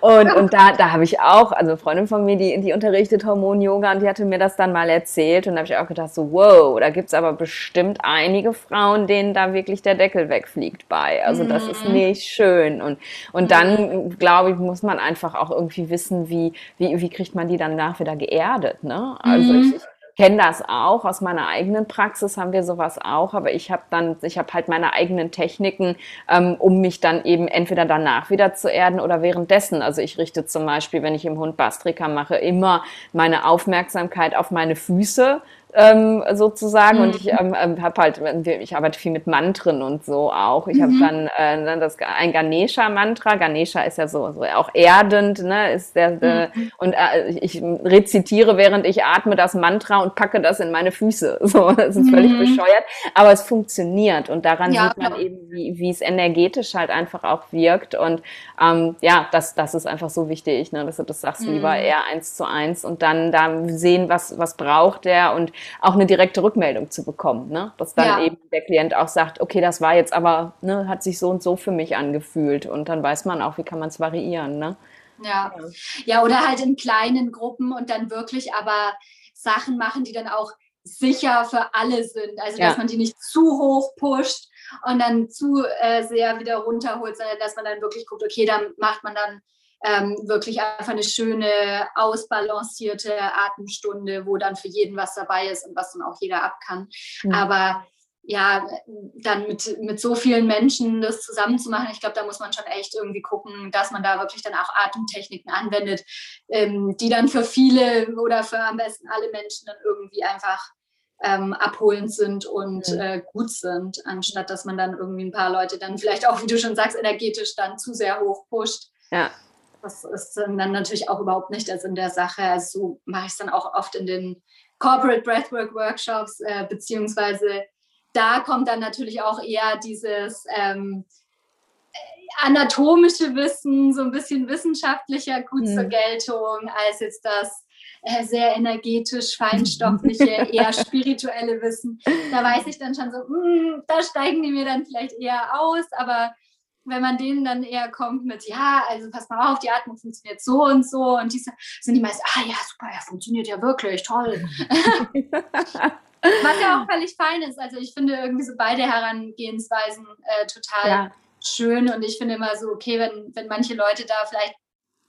Und, und da, da habe ich auch, also eine Freundin von mir, die, die unterrichtet Hormon-Yoga und die hatte mir das dann mal erzählt und da habe ich auch gedacht, so wow, da gibt's aber bestimmt einige Frauen, denen da wirklich der Deckel wegfliegt bei. Also das ist mhm. nicht schön. Und, und dann, glaube ich, muss man einfach auch irgendwie wissen, wie, wie, wie kriegt man die dann nach wieder geerdet. Ne? Also mhm. ich, kenne das auch aus meiner eigenen Praxis haben wir sowas auch, aber ich habe dann, ich habe halt meine eigenen Techniken, ähm, um mich dann eben entweder danach wieder zu erden oder währenddessen. Also ich richte zum Beispiel, wenn ich im Hund Bastrika mache, immer meine Aufmerksamkeit auf meine Füße ähm, sozusagen. Mhm. Und ich ähm, ähm habe halt, ich arbeite viel mit Mantren und so auch. Ich mhm. habe dann äh, das ein Ganesha-Mantra. Ganesha ist ja so, so auch erdend, ne? Ist der, der mhm. und äh, ich rezitiere, während ich atme, das Mantra und packe das in meine Füße. So, das ist völlig mhm. bescheuert, aber es funktioniert und daran ja. sieht man eben, wie, wie es energetisch halt einfach auch wirkt. Und ähm, ja, das, das ist einfach so wichtig, ne? dass du das sagst, lieber mhm. eher eins zu eins und dann da sehen, was, was braucht der und auch eine direkte Rückmeldung zu bekommen. Ne? Dass dann ja. eben der Klient auch sagt, okay, das war jetzt aber, ne, hat sich so und so für mich angefühlt. Und dann weiß man auch, wie kann man es variieren. Ne? Ja. ja, oder halt in kleinen Gruppen und dann wirklich aber Sachen machen, die dann auch sicher für alle sind. Also dass ja. man die nicht zu hoch pusht und dann zu äh, sehr wieder runterholt, sondern dass man dann wirklich guckt, okay, dann macht man dann ähm, wirklich einfach eine schöne, ausbalancierte Atemstunde, wo dann für jeden was dabei ist und was dann auch jeder ab kann. Mhm. Aber ja, dann mit, mit so vielen Menschen das zusammenzumachen, ich glaube, da muss man schon echt irgendwie gucken, dass man da wirklich dann auch Atemtechniken anwendet, ähm, die dann für viele oder für am besten alle Menschen dann irgendwie einfach ähm, abholend sind und äh, gut sind, anstatt dass man dann irgendwie ein paar Leute dann vielleicht auch, wie du schon sagst, energetisch dann zu sehr hoch pusht. Ja. Das ist dann natürlich auch überhaupt nicht der Sinn der Sache. Also so mache ich es dann auch oft in den Corporate Breathwork Workshops, äh, beziehungsweise da kommt dann natürlich auch eher dieses ähm, anatomische Wissen, so ein bisschen wissenschaftlicher gut mhm. zur Geltung, als jetzt das äh, sehr energetisch, feinstoffliche, eher spirituelle Wissen. Da weiß ich dann schon so, mh, hm, da steigen die mir dann vielleicht eher aus, aber wenn man denen dann eher kommt mit, ja, also pass mal auf, die Atmung funktioniert so und so und diese sind die meist, ah ja, super, ja, funktioniert ja wirklich, toll. Was ja auch völlig fein ist. Also ich finde irgendwie so beide Herangehensweisen äh, total ja. schön und ich finde immer so, okay, wenn, wenn manche Leute da vielleicht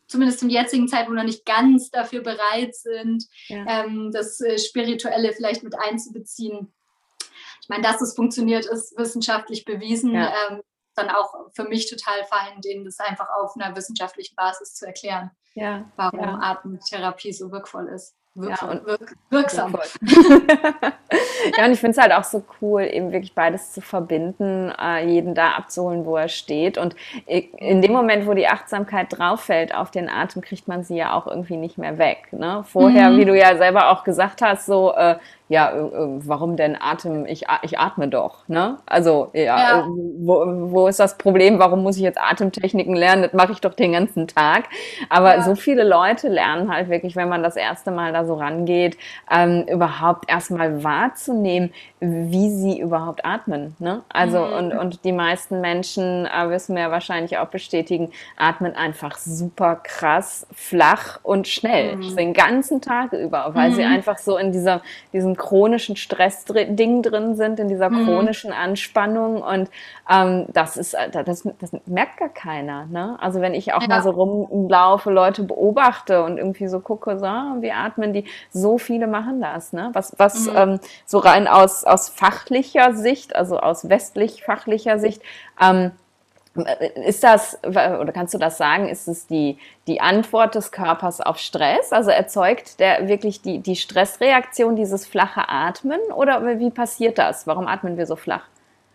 zumindest zum jetzigen Zeitpunkt noch nicht ganz dafür bereit sind, ja. ähm, das äh, Spirituelle vielleicht mit einzubeziehen. Ich meine, dass es funktioniert, ist wissenschaftlich bewiesen. Ja. Ähm, dann auch für mich total fein, denen das einfach auf einer wissenschaftlichen Basis zu erklären, ja, warum ja. Atemtherapie so wirkvoll ist. Ja, und wirksam. ja, und ich finde es halt auch so cool, eben wirklich beides zu verbinden, äh, jeden da abzuholen, wo er steht. Und in dem Moment, wo die Achtsamkeit drauf fällt auf den Atem, kriegt man sie ja auch irgendwie nicht mehr weg. Ne? Vorher, mhm. wie du ja selber auch gesagt hast, so, äh, ja, äh, äh, warum denn Atem? Ich, ich atme doch. Ne? Also, ja, ja. Wo, wo ist das Problem? Warum muss ich jetzt Atemtechniken lernen? Das mache ich doch den ganzen Tag. Aber ja. so viele Leute lernen halt wirklich, wenn man das erste Mal da so rangeht, ähm, überhaupt erstmal wahrzunehmen, wie sie überhaupt atmen. Ne? Also, mhm. und, und die meisten Menschen, äh, wissen wir ja wahrscheinlich auch bestätigen, atmen einfach super krass, flach und schnell. Mhm. Den ganzen Tag über, weil mhm. sie einfach so in dieser, diesem chronischen Stressding drin sind, in dieser mhm. chronischen Anspannung. Und ähm, das ist, äh, das, das merkt gar keiner. Ne? Also wenn ich auch ja. mal so rumlaufe, Leute beobachte und irgendwie so gucke, so, ah, wie atmen die, so viele machen das. Ne? Was, was mhm. ähm, so rein aus, aus fachlicher Sicht, also aus westlich-fachlicher Sicht, ähm, ist das, oder kannst du das sagen, ist es die, die Antwort des Körpers auf Stress? Also erzeugt der wirklich die, die Stressreaktion, dieses flache Atmen? Oder wie passiert das? Warum atmen wir so flach?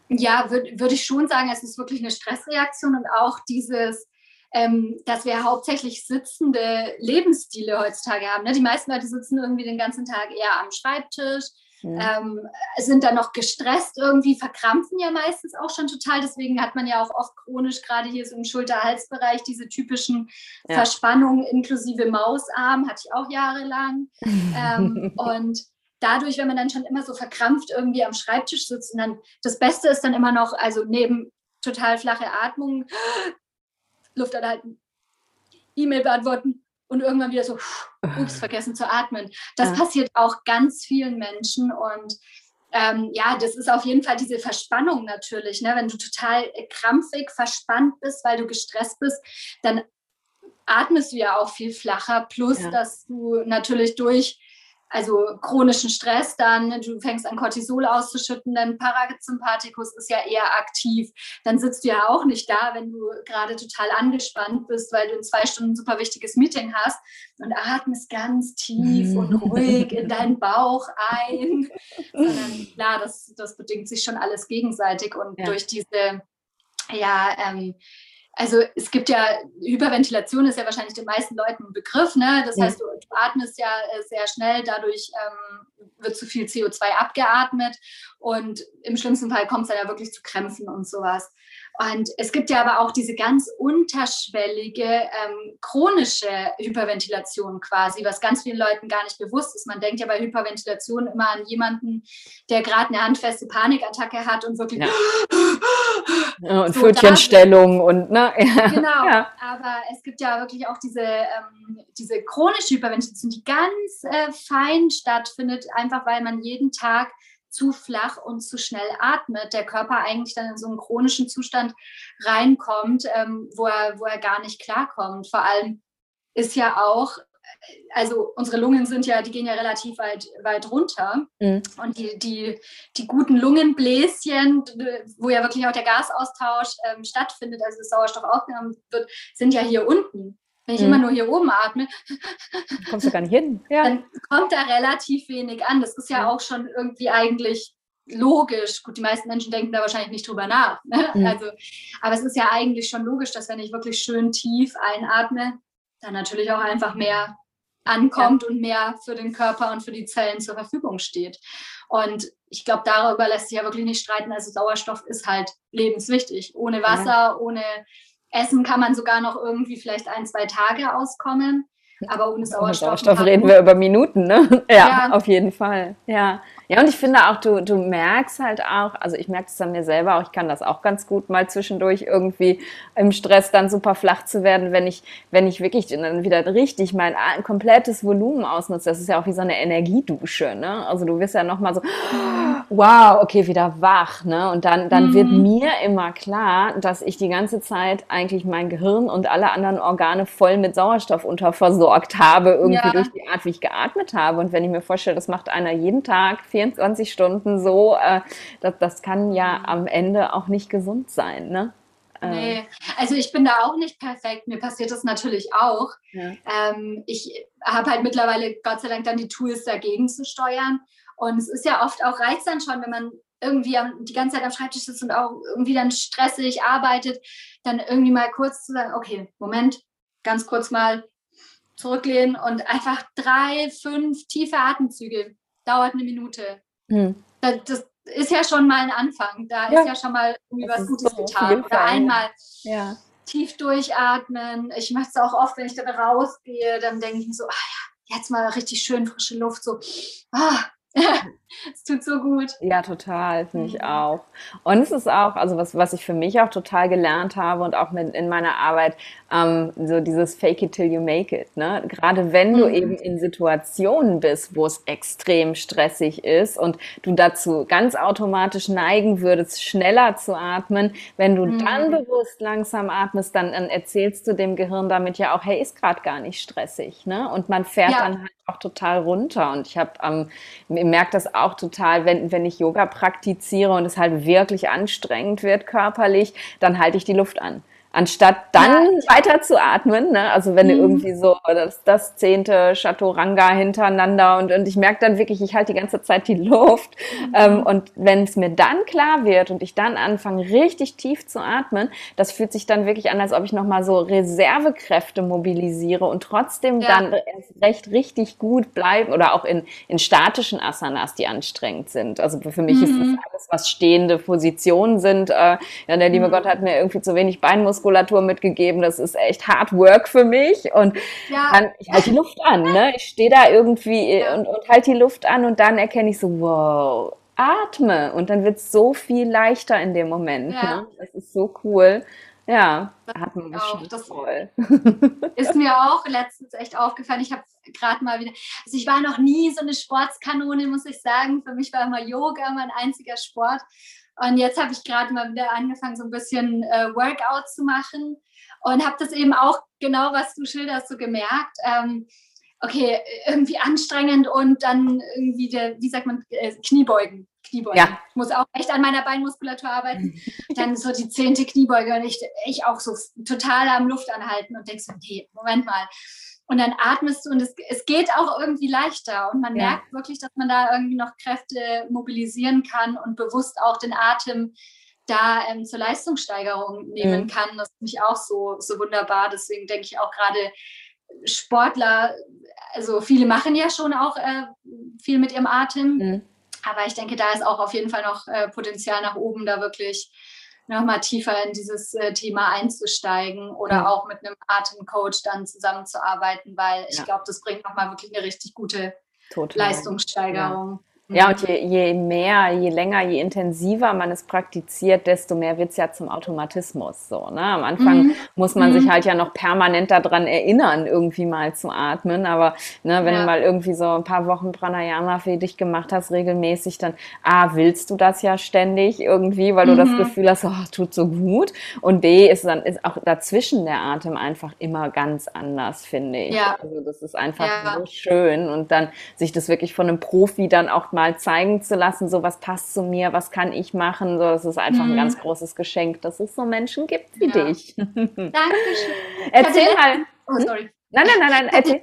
Ja, würde würd ich schon sagen, es ist wirklich eine Stressreaktion und auch dieses, ähm, dass wir hauptsächlich sitzende Lebensstile heutzutage haben. Ne? Die meisten Leute sitzen irgendwie den ganzen Tag eher am Schreibtisch, Mhm. Ähm, sind dann noch gestresst irgendwie, verkrampfen ja meistens auch schon total. Deswegen hat man ja auch oft chronisch, gerade hier so im Schulter-Hals-Bereich, diese typischen ja. Verspannungen inklusive Mausarm, hatte ich auch jahrelang. ähm, und dadurch, wenn man dann schon immer so verkrampft irgendwie am Schreibtisch sitzt, und dann das Beste ist dann immer noch, also neben total flache Atmung, Luft anhalten, E-Mail beantworten, und irgendwann wieder so, ups, vergessen zu atmen. Das ja. passiert auch ganz vielen Menschen und ähm, ja, das ist auf jeden Fall diese Verspannung natürlich. Ne? Wenn du total krampfig verspannt bist, weil du gestresst bist, dann atmest du ja auch viel flacher. Plus, ja. dass du natürlich durch also chronischen Stress dann, du fängst an Cortisol auszuschütten, dann Parasympathikus ist ja eher aktiv. Dann sitzt du ja auch nicht da, wenn du gerade total angespannt bist, weil du in zwei Stunden ein super wichtiges Meeting hast und atmest ganz tief und ruhig in deinen Bauch ein. Sondern klar, das, das bedingt sich schon alles gegenseitig und ja. durch diese ja, ähm, also es gibt ja, Hyperventilation ist ja wahrscheinlich den meisten Leuten ein Begriff, ne? Das ja. heißt, du, du, atmest ja äh, sehr schnell, dadurch ähm, wird zu viel CO2 abgeatmet und im schlimmsten Fall kommt es dann ja wirklich zu Krämpfen und sowas. Und es gibt ja aber auch diese ganz unterschwellige ähm, chronische Hyperventilation quasi, was ganz vielen Leuten gar nicht bewusst ist. Man denkt ja bei Hyperventilation immer an jemanden, der gerade eine handfeste Panikattacke hat und wirklich ja. ja und so Pfötchenstellung und ne. Genau, ja. aber es gibt ja wirklich auch diese, ähm, diese chronische Hyperventilation, die ganz äh, fein stattfindet, einfach weil man jeden Tag zu flach und zu schnell atmet, der Körper eigentlich dann in so einen chronischen Zustand reinkommt, ähm, wo, er, wo er gar nicht klarkommt. Vor allem ist ja auch, also unsere Lungen sind ja, die gehen ja relativ weit, weit runter. Mhm. Und die, die, die guten Lungenbläschen, wo ja wirklich auch der Gasaustausch ähm, stattfindet, also das Sauerstoff aufgenommen wird, sind ja hier unten. Wenn ich mhm. immer nur hier oben atme, kommst du gar nicht hin. Ja. Dann kommt da relativ wenig an. Das ist ja auch schon irgendwie eigentlich logisch. Gut, die meisten Menschen denken da wahrscheinlich nicht drüber nach. Ne? Mhm. Also, aber es ist ja eigentlich schon logisch, dass wenn ich wirklich schön tief einatme, dann natürlich auch einfach mehr ankommt ja. und mehr für den Körper und für die Zellen zur Verfügung steht. Und ich glaube, darüber lässt sich ja wirklich nicht streiten. Also Sauerstoff ist halt lebenswichtig. Ohne Wasser, ja. ohne Essen kann man sogar noch irgendwie vielleicht ein, zwei Tage auskommen. Aber ohne Sauerstoff. Ohne Sauerstoff reden wir über Minuten, ne? Ja, ja, auf jeden Fall. Ja. Ja, und ich finde auch, du, du merkst halt auch, also ich merke es an mir selber auch, ich kann das auch ganz gut mal zwischendurch irgendwie im Stress dann super flach zu werden, wenn ich, wenn ich wirklich dann wieder richtig mein komplettes Volumen ausnutze. Das ist ja auch wie so eine Energiedusche, ne? Also du wirst ja nochmal so, wow, okay, wieder wach, ne? Und dann, dann mhm. wird mir immer klar, dass ich die ganze Zeit eigentlich mein Gehirn und alle anderen Organe voll mit Sauerstoff unterversorgt habe, irgendwie ja. durch die Art, wie ich geatmet habe. Und wenn ich mir vorstelle, das macht einer jeden Tag, 24 Stunden so, äh, das, das kann ja am Ende auch nicht gesund sein. Ne? Äh, nee, also ich bin da auch nicht perfekt. Mir passiert das natürlich auch. Ja. Ähm, ich habe halt mittlerweile Gott sei Dank dann die Tools dagegen zu steuern. Und es ist ja oft auch dann schon, wenn man irgendwie die ganze Zeit am Schreibtisch sitzt und auch irgendwie dann stressig arbeitet, dann irgendwie mal kurz zu sagen, okay, Moment, ganz kurz mal zurücklehnen und einfach drei, fünf tiefe Atemzüge. Dauert eine Minute. Hm. Das, das, ist ja schon mal ein Anfang. Da ja. ist ja schon mal was Gutes so getan. Oder einmal ja. tief durchatmen. Ich mache es auch oft, wenn ich dann rausgehe, dann denke ich mir so, ah ja, jetzt mal richtig schön frische Luft, so, ah, es tut so gut. Ja, total, finde ich mhm. auch. Und es ist auch, also was, was ich für mich auch total gelernt habe und auch mit in meiner Arbeit, ähm, so dieses Fake it till you make it. Ne? Gerade wenn du mhm. eben in Situationen bist, wo es extrem stressig ist und du dazu ganz automatisch neigen würdest, schneller zu atmen, wenn du mhm. dann bewusst langsam atmest, dann, dann, erzählst du dem Gehirn damit ja auch, hey, ist gerade gar nicht stressig. Ne? Und man fährt ja. dann halt auch total runter. Und ich habe, ähm, merke das auch total, wenn, wenn ich Yoga praktiziere und es halt wirklich anstrengend wird körperlich, dann halte ich die Luft an anstatt dann ja. weiter zu atmen. Ne? Also wenn mhm. du irgendwie so das, das zehnte Chaturanga hintereinander und, und ich merke dann wirklich, ich halte die ganze Zeit die Luft. Mhm. Ähm, und wenn es mir dann klar wird und ich dann anfange, richtig tief zu atmen, das fühlt sich dann wirklich an, als ob ich nochmal so Reservekräfte mobilisiere und trotzdem ja. dann recht richtig gut bleiben oder auch in, in statischen Asanas, die anstrengend sind. Also für mich mhm. ist das mhm. alles, was stehende Positionen sind. Äh, ja, der liebe mhm. Gott hat mir irgendwie zu wenig Beinmuskulatur Muskulatur mitgegeben. Das ist echt Hard Work für mich. Und ja. dann, ich halte die Luft an. Ne? Ich stehe da irgendwie ja. und, und halte die Luft an und dann erkenne ich so, wow, atme. Und dann wird es so viel leichter in dem Moment. Ja. Ne? Das ist so cool. Ja, hat man auch. Das voll. ist mir auch letztens echt aufgefallen. Ich habe gerade mal wieder, also ich war noch nie so eine Sportskanone, muss ich sagen. Für mich war immer Yoga mein einziger Sport. Und jetzt habe ich gerade mal wieder angefangen, so ein bisschen äh, Workout zu machen und habe das eben auch genau, was du schilderst, so gemerkt. Ähm, okay, irgendwie anstrengend und dann irgendwie der, wie sagt man, äh, Kniebeugen. Kniebeugen. Ja. Ich muss auch echt an meiner Beinmuskulatur arbeiten. dann so die zehnte Kniebeuge und ich, ich auch so total am Luft anhalten und denkst so, nee, Moment mal und dann atmest du und es, es geht auch irgendwie leichter und man ja. merkt wirklich, dass man da irgendwie noch Kräfte mobilisieren kann und bewusst auch den Atem da ähm, zur Leistungssteigerung nehmen mhm. kann. Das finde ich auch so, so wunderbar. Deswegen denke ich auch gerade Sportler, also viele machen ja schon auch äh, viel mit ihrem Atem, mhm. aber ich denke, da ist auch auf jeden Fall noch äh, Potenzial nach oben, da wirklich nochmal tiefer in dieses äh, Thema einzusteigen oder ja. auch mit einem Atemcoach dann zusammenzuarbeiten, weil ich ja. glaube, das bringt nochmal wirklich eine richtig gute Total. Leistungssteigerung. Ja, und je, je, mehr, je länger, je intensiver man es praktiziert, desto mehr wird es ja zum Automatismus. So, ne? Am Anfang mhm. muss man mhm. sich halt ja noch permanent daran erinnern, irgendwie mal zu atmen. Aber ne, wenn ja. du mal irgendwie so ein paar Wochen Pranayama für dich gemacht hast, regelmäßig, dann A, willst du das ja ständig irgendwie, weil du mhm. das Gefühl hast, oh, tut so gut. Und B, ist dann ist auch dazwischen der Atem einfach immer ganz anders, finde ich. Ja. Also das ist einfach ja. so schön. Und dann sich das wirklich von einem Profi dann auch mal zeigen zu lassen, so was passt zu mir, was kann ich machen, so das ist einfach mhm. ein ganz großes Geschenk, dass es so Menschen gibt wie ja. dich. Dankeschön. Erzähl mal. Oh, sorry. Nein, nein, nein, nein, erzähl.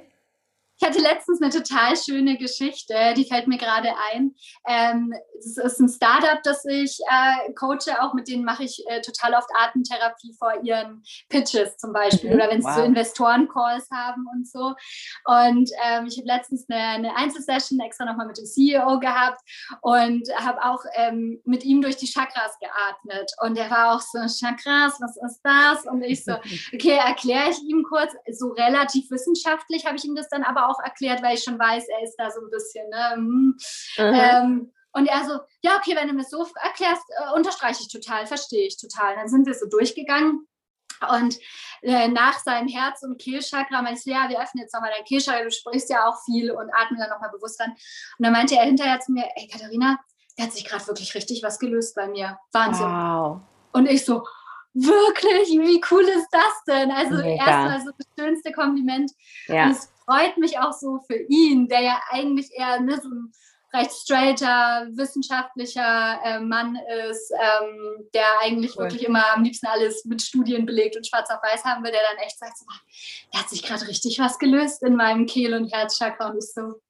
Ich hatte letztens eine total schöne Geschichte, die fällt mir gerade ein. Ähm, es ist ein Startup, das ich äh, coache, auch mit denen mache ich äh, total oft Atemtherapie vor ihren Pitches zum Beispiel mhm, oder wenn sie wow. so Investoren-Calls haben und so. Und ähm, ich habe letztens eine, eine Einzelsession extra nochmal mit dem CEO gehabt und habe auch ähm, mit ihm durch die Chakras geatmet. Und er war auch so, Chakras, was ist das? Und ich so, okay, erkläre ich ihm kurz, so relativ wissenschaftlich habe ich ihm das dann aber auch erklärt, weil ich schon weiß, er ist da so ein bisschen. Ne? Mhm. Ähm, und er so, ja, okay, wenn du mir so erklärst, äh, unterstreiche ich total, verstehe ich total. Und dann sind wir so durchgegangen. Und äh, nach seinem Herz- und Kehlchakra meinte ich, ja, wir öffnen jetzt nochmal dein Kehlchakra, du sprichst ja auch viel und atmen dann nochmal bewusst ran. Und dann meinte er hinterher zu mir, ey Katharina, da hat sich gerade wirklich richtig was gelöst bei mir. Wahnsinn. Wow. Und ich so, wirklich, wie cool ist das denn? Also erstmal so das schönste Kompliment. Ja. Und es freut mich auch so für ihn, der ja eigentlich eher ne, so ein recht straighter, wissenschaftlicher äh, Mann ist, ähm, der eigentlich cool. wirklich immer am liebsten alles mit Studien belegt und schwarz auf weiß haben will, der dann echt sagt, so, da hat sich gerade richtig was gelöst in meinem Kehl- und Herzchakra und ich so.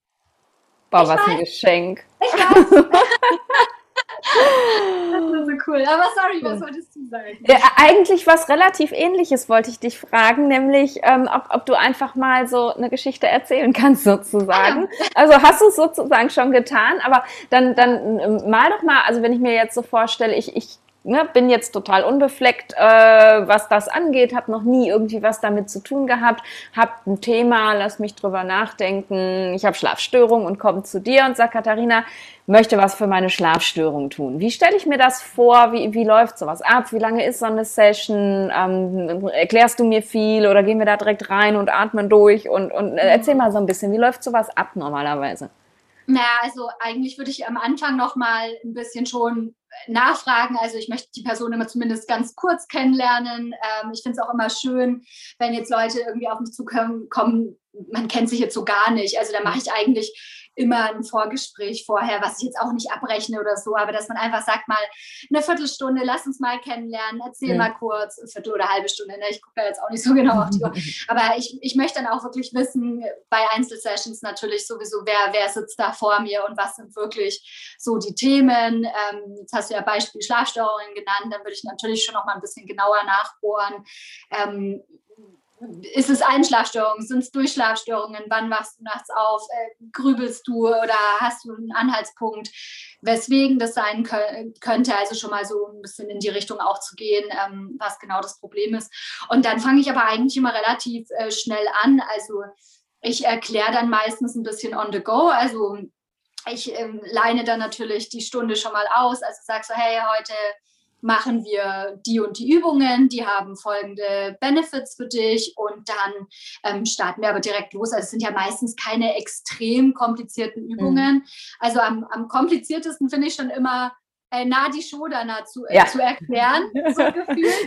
Boah, was weiß. ein Geschenk. Ich weiß. Das ist so cool. Aber sorry, was wolltest du sagen? Ja, eigentlich was relativ ähnliches wollte ich dich fragen, nämlich ähm, ob, ob, du einfach mal so eine Geschichte erzählen kannst, sozusagen. Ja. Also hast du es sozusagen schon getan, aber dann, dann ähm, mal doch mal, also wenn ich mir jetzt so vorstelle, ich, ich ne, bin jetzt total unbefleckt, äh, was das angeht, habe noch nie irgendwie was damit zu tun gehabt, habe ein Thema, lass mich drüber nachdenken, ich habe Schlafstörungen und komme zu dir und sag Katharina, möchte was für meine Schlafstörung tun. Wie stelle ich mir das vor? Wie, wie läuft sowas ab? Wie lange ist so eine Session? Ähm, erklärst du mir viel oder gehen wir da direkt rein und atmen durch? Und, und äh, erzähl mal so ein bisschen, wie läuft sowas ab normalerweise? Naja, also eigentlich würde ich am Anfang noch mal ein bisschen schon nachfragen. Also ich möchte die Person immer zumindest ganz kurz kennenlernen. Ähm, ich finde es auch immer schön, wenn jetzt Leute irgendwie auf mich zukommen, kommen, man kennt sich jetzt so gar nicht. Also da mache ich eigentlich immer ein Vorgespräch vorher, was ich jetzt auch nicht abrechne oder so, aber dass man einfach sagt mal eine Viertelstunde, lass uns mal kennenlernen, erzähl ja. mal kurz, eine Viertel oder halbe Stunde, ne? ich gucke da jetzt auch nicht so genau auf die Uhr, aber ich, ich möchte dann auch wirklich wissen, bei Einzelsessions natürlich sowieso, wer, wer sitzt da vor mir und was sind wirklich so die Themen, ähm, jetzt hast du ja Beispiel Schlafstörungen genannt, dann würde ich natürlich schon noch mal ein bisschen genauer nachbohren, ähm, ist es Einschlafstörungen, sind es Durchschlafstörungen, wann wachst du nachts auf, äh, grübelst du oder hast du einen Anhaltspunkt, weswegen das sein könnte, also schon mal so ein bisschen in die Richtung auch zu gehen, ähm, was genau das Problem ist. Und dann fange ich aber eigentlich immer relativ äh, schnell an, also ich erkläre dann meistens ein bisschen on the go, also ich ähm, leine dann natürlich die Stunde schon mal aus, also sag so, hey, heute machen wir die und die Übungen, die haben folgende Benefits für dich und dann ähm, starten wir aber direkt los. Also es sind ja meistens keine extrem komplizierten Übungen. Mhm. Also am, am kompliziertesten finde ich schon immer äh, Nadi Shodana zu, äh, ja. zu erklären. So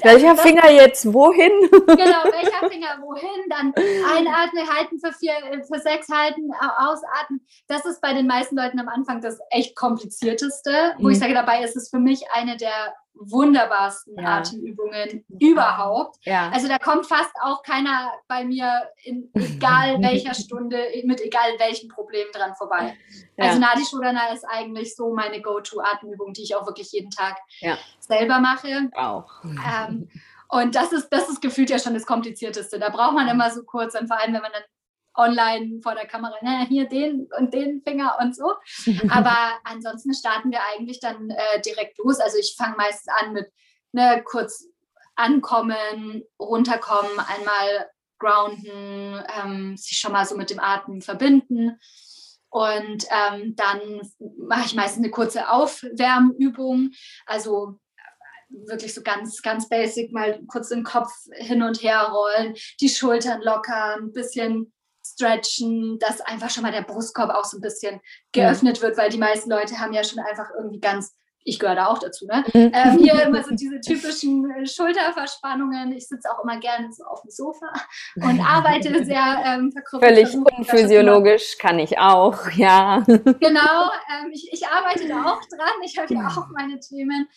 welcher das, Finger jetzt wohin? genau, welcher Finger wohin? Dann einatmen, halten für vier, für sechs halten, ausatmen. Das ist bei den meisten Leuten am Anfang das echt komplizierteste, wo mhm. ich sage, dabei ist es für mich eine der wunderbarsten ja. Atemübungen überhaupt. Ja. Also da kommt fast auch keiner bei mir in egal welcher Stunde mit egal welchem Problem dran vorbei. Ja. Also Nadi Shodana ist eigentlich so meine Go-To-Atemübung, die ich auch wirklich jeden Tag selber mache. Auch. Ähm, und das ist, das ist gefühlt ja schon das Komplizierteste. Da braucht man immer so kurz, und vor allem, wenn man dann online vor der Kamera, ne, hier den und den Finger und so. Aber ansonsten starten wir eigentlich dann äh, direkt los. Also ich fange meistens an mit ne, kurz ankommen, runterkommen, einmal grounden, ähm, sich schon mal so mit dem Atem verbinden. Und ähm, dann mache ich meistens eine kurze Aufwärmübung. Also wirklich so ganz, ganz basic mal kurz den Kopf hin und her rollen, die Schultern lockern, ein bisschen stretchen, dass einfach schon mal der Brustkorb auch so ein bisschen geöffnet ja. wird, weil die meisten Leute haben ja schon einfach irgendwie ganz ich gehöre da auch dazu, ne? Mhm. Ähm, hier immer so diese typischen äh, Schulterverspannungen. Ich sitze auch immer gerne so auf dem Sofa und arbeite sehr ähm, verkrüppelt. Völlig unphysiologisch kann ich auch, ja. Genau, ähm, ich, ich arbeite da auch dran. Ich habe ja auch meine Themen.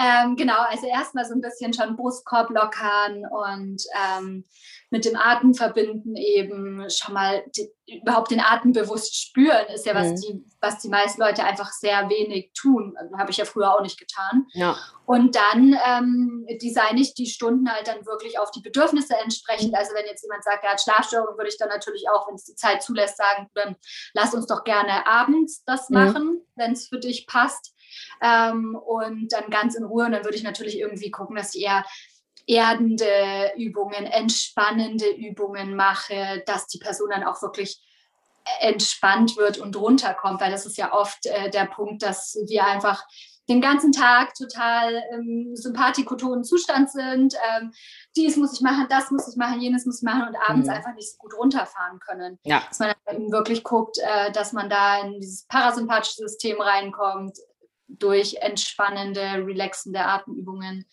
Ähm, genau, also erstmal so ein bisschen schon Brustkorb lockern und ähm, mit dem Atem verbinden eben schon mal die, überhaupt den Atem bewusst spüren, ist ja was, mhm. die, was die meisten Leute einfach sehr wenig tun. Habe ich ja früher auch nicht getan. Ja. Und dann ähm, designe ich die Stunden halt dann wirklich auf die Bedürfnisse entsprechend. Also wenn jetzt jemand sagt, er hat Schlafstörungen, würde ich dann natürlich auch, wenn es die Zeit zulässt, sagen, dann lass uns doch gerne abends das mhm. machen, wenn es für dich passt. Ähm, und dann ganz in Ruhe. Und dann würde ich natürlich irgendwie gucken, dass ich eher erdende Übungen, entspannende Übungen mache, dass die Person dann auch wirklich entspannt wird und runterkommt, weil das ist ja oft äh, der Punkt, dass wir einfach den ganzen Tag total im sympathikotonen Zustand sind. Ähm, dies muss ich machen, das muss ich machen, jenes muss ich machen und abends mhm. einfach nicht so gut runterfahren können. Ja. Dass man wirklich guckt, äh, dass man da in dieses parasympathische System reinkommt, durch entspannende, relaxende Atemübungen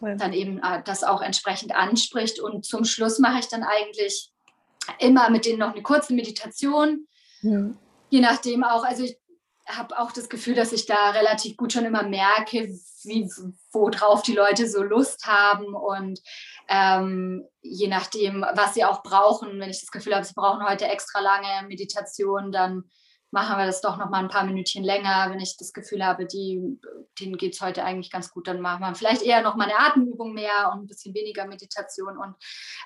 cool. dann eben äh, das auch entsprechend anspricht. Und zum Schluss mache ich dann eigentlich immer mit denen noch eine kurze Meditation. Mhm. Je nachdem auch, also ich habe auch das Gefühl, dass ich da relativ gut schon immer merke, wie, worauf die Leute so Lust haben und ähm, je nachdem, was sie auch brauchen. Wenn ich das Gefühl habe, sie brauchen heute extra lange Meditation, dann machen wir das doch noch mal ein paar Minütchen länger. Wenn ich das Gefühl habe, die, denen geht es heute eigentlich ganz gut, dann machen wir vielleicht eher noch mal eine Atemübung mehr und ein bisschen weniger Meditation. Und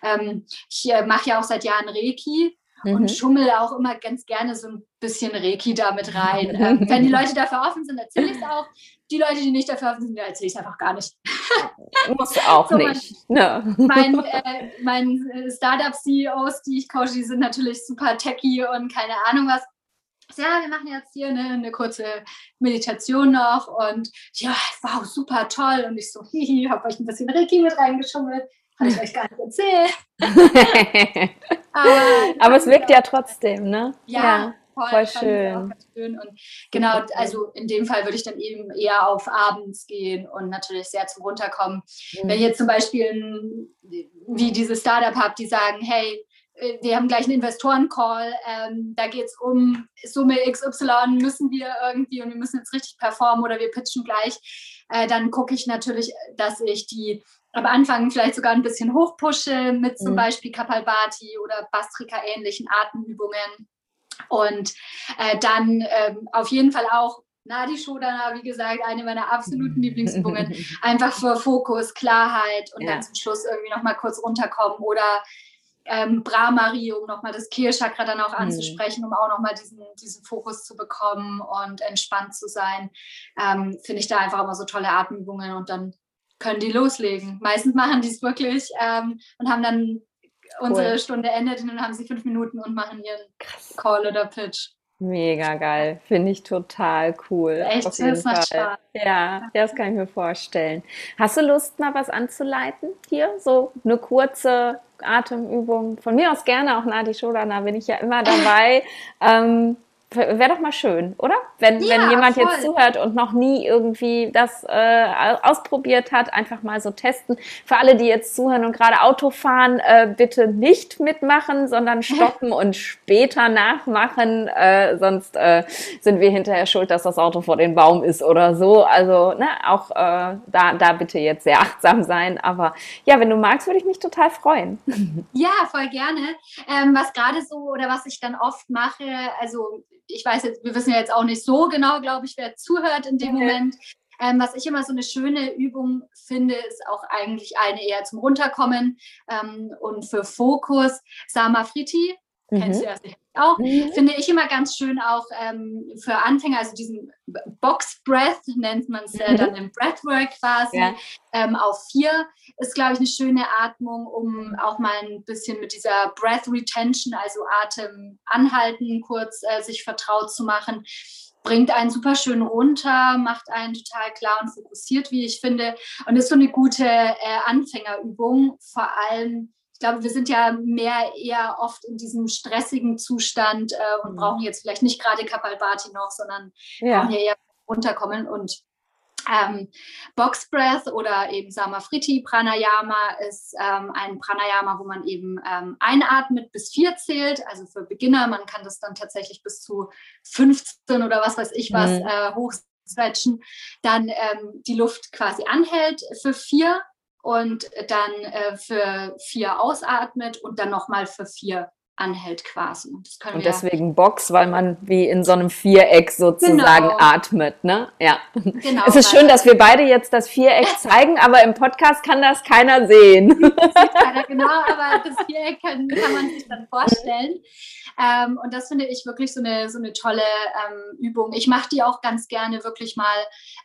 ähm, ich äh, mache ja auch seit Jahren Reiki mhm. und schummel auch immer ganz gerne so ein bisschen Reiki damit rein. ähm, wenn die Leute dafür offen sind, erzähle ich es auch. Die Leute, die nicht dafür offen sind, erzähle ich es einfach gar nicht. Muss auch so, nicht. Mein, no. mein, äh, mein äh, Startup-CEOs, die ich coache, die sind natürlich super techy und keine Ahnung was ja, wir machen jetzt hier eine, eine, kurze Meditation noch und ja, wow, super toll. Und ich so, hihi, habe euch ein bisschen Reiki mit reingeschummelt. Habe ich euch gar nicht erzählt. aber, aber es wirkt ja trotzdem, ne? Ja, ja voll, voll schön. schön. Und genau, also in dem Fall würde ich dann eben eher auf abends gehen und natürlich sehr zum Runterkommen. Mhm. Wenn jetzt zum Beispiel wie diese Startup habt, die sagen, hey, wir haben gleich einen Investoren-Call, ähm, da geht es um Summe XY, müssen wir irgendwie und wir müssen jetzt richtig performen oder wir pitchen gleich, äh, dann gucke ich natürlich, dass ich die am Anfang vielleicht sogar ein bisschen hochpushe mit zum mhm. Beispiel Kapalbhati oder Bastrika-ähnlichen Atemübungen und äh, dann ähm, auf jeden Fall auch Nadi Shodana, wie gesagt, eine meiner absoluten Lieblingsübungen, einfach für Fokus, Klarheit und ja. dann zum Schluss irgendwie nochmal kurz runterkommen oder ähm, Brahmari, um nochmal das Kehlchakra dann auch mhm. anzusprechen, um auch nochmal diesen, diesen Fokus zu bekommen und entspannt zu sein, ähm, finde ich da einfach immer so tolle Atemübungen und dann können die loslegen. Meistens machen die es wirklich ähm, und haben dann cool. unsere Stunde endet und dann haben sie fünf Minuten und machen ihren Call oder Pitch. Mega geil, finde ich total cool. Echt, das macht Spaß. Ja, das kann ich mir vorstellen. Hast du Lust, mal was anzuleiten hier? So eine kurze Atemübung. Von mir aus gerne auch Nadi Shodana, bin ich ja immer dabei. ähm, Wäre doch mal schön, oder? Wenn, ja, wenn jemand voll. jetzt zuhört und noch nie irgendwie das äh, ausprobiert hat, einfach mal so testen. Für alle, die jetzt zuhören und gerade Auto fahren, äh, bitte nicht mitmachen, sondern stoppen und später nachmachen. Äh, sonst äh, sind wir hinterher schuld, dass das Auto vor dem Baum ist oder so. Also ne, auch äh, da, da bitte jetzt sehr achtsam sein. Aber ja, wenn du magst, würde ich mich total freuen. Ja, voll gerne. Ähm, was gerade so oder was ich dann oft mache, also ich weiß jetzt, wir wissen ja jetzt auch nicht so genau, glaube ich, wer zuhört in dem okay. Moment. Ähm, was ich immer so eine schöne Übung finde, ist auch eigentlich eine eher zum Runterkommen ähm, und für Fokus. Sama Friti, mhm. kennst du ja auch, mhm. finde ich immer ganz schön auch ähm, für Anfänger, also diesen Box Breath nennt man es äh, mhm. dann im Breathwork quasi, ja. ähm, auf vier ist, glaube ich, eine schöne Atmung, um auch mal ein bisschen mit dieser Breath Retention, also Atem anhalten, kurz äh, sich vertraut zu machen bringt einen super schön runter, macht einen total klar und fokussiert, wie ich finde. Und ist so eine gute äh, Anfängerübung, vor allem ich glaube, wir sind ja mehr eher oft in diesem stressigen Zustand äh, und mhm. brauchen jetzt vielleicht nicht gerade Kapalbhati noch, sondern ja. brauchen ja eher runterkommen und ähm, Box Breath oder eben Samafriti Pranayama ist ähm, ein Pranayama, wo man eben ähm, einatmet bis vier zählt. Also für Beginner, man kann das dann tatsächlich bis zu 15 oder was weiß ich was mhm. äh, hochstretchen. Dann ähm, die Luft quasi anhält für vier und dann äh, für vier ausatmet und dann nochmal für vier anhält quasi. Und, und deswegen Box, weil man wie in so einem Viereck sozusagen genau. atmet, ne? Ja. Genau. Es ist schön, dass wir beide jetzt das Viereck zeigen, aber im Podcast kann das keiner sehen. Das sieht keiner, genau, aber das Viereck kann, kann man sich dann vorstellen. Ähm, und das finde ich wirklich so eine, so eine tolle ähm, Übung. Ich mache die auch ganz gerne wirklich mal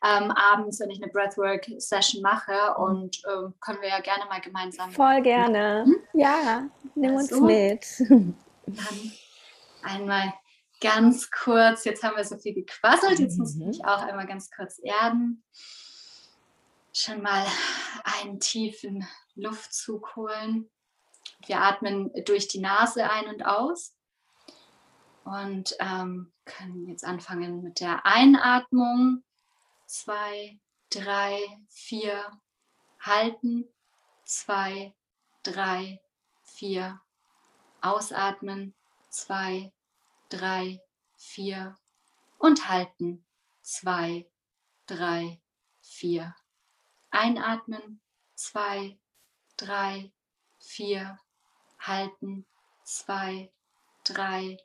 ähm, abends, wenn ich eine Breathwork-Session mache und ähm, können wir ja gerne mal gemeinsam. Voll gerne. Hm? Ja, nimm uns also, mit. Dann einmal ganz kurz, jetzt haben wir so viel gequasselt, jetzt muss ich mhm. mich auch einmal ganz kurz erden. Schon mal einen tiefen Luftzug holen. Wir atmen durch die Nase ein und aus und ähm, können jetzt anfangen mit der Einatmung. Zwei, drei, vier, halten. Zwei, drei, vier, ausatmen. Zwei, drei, vier und halten. Zwei, drei, vier. Einatmen. Zwei, drei, vier. Halten. Zwei, drei,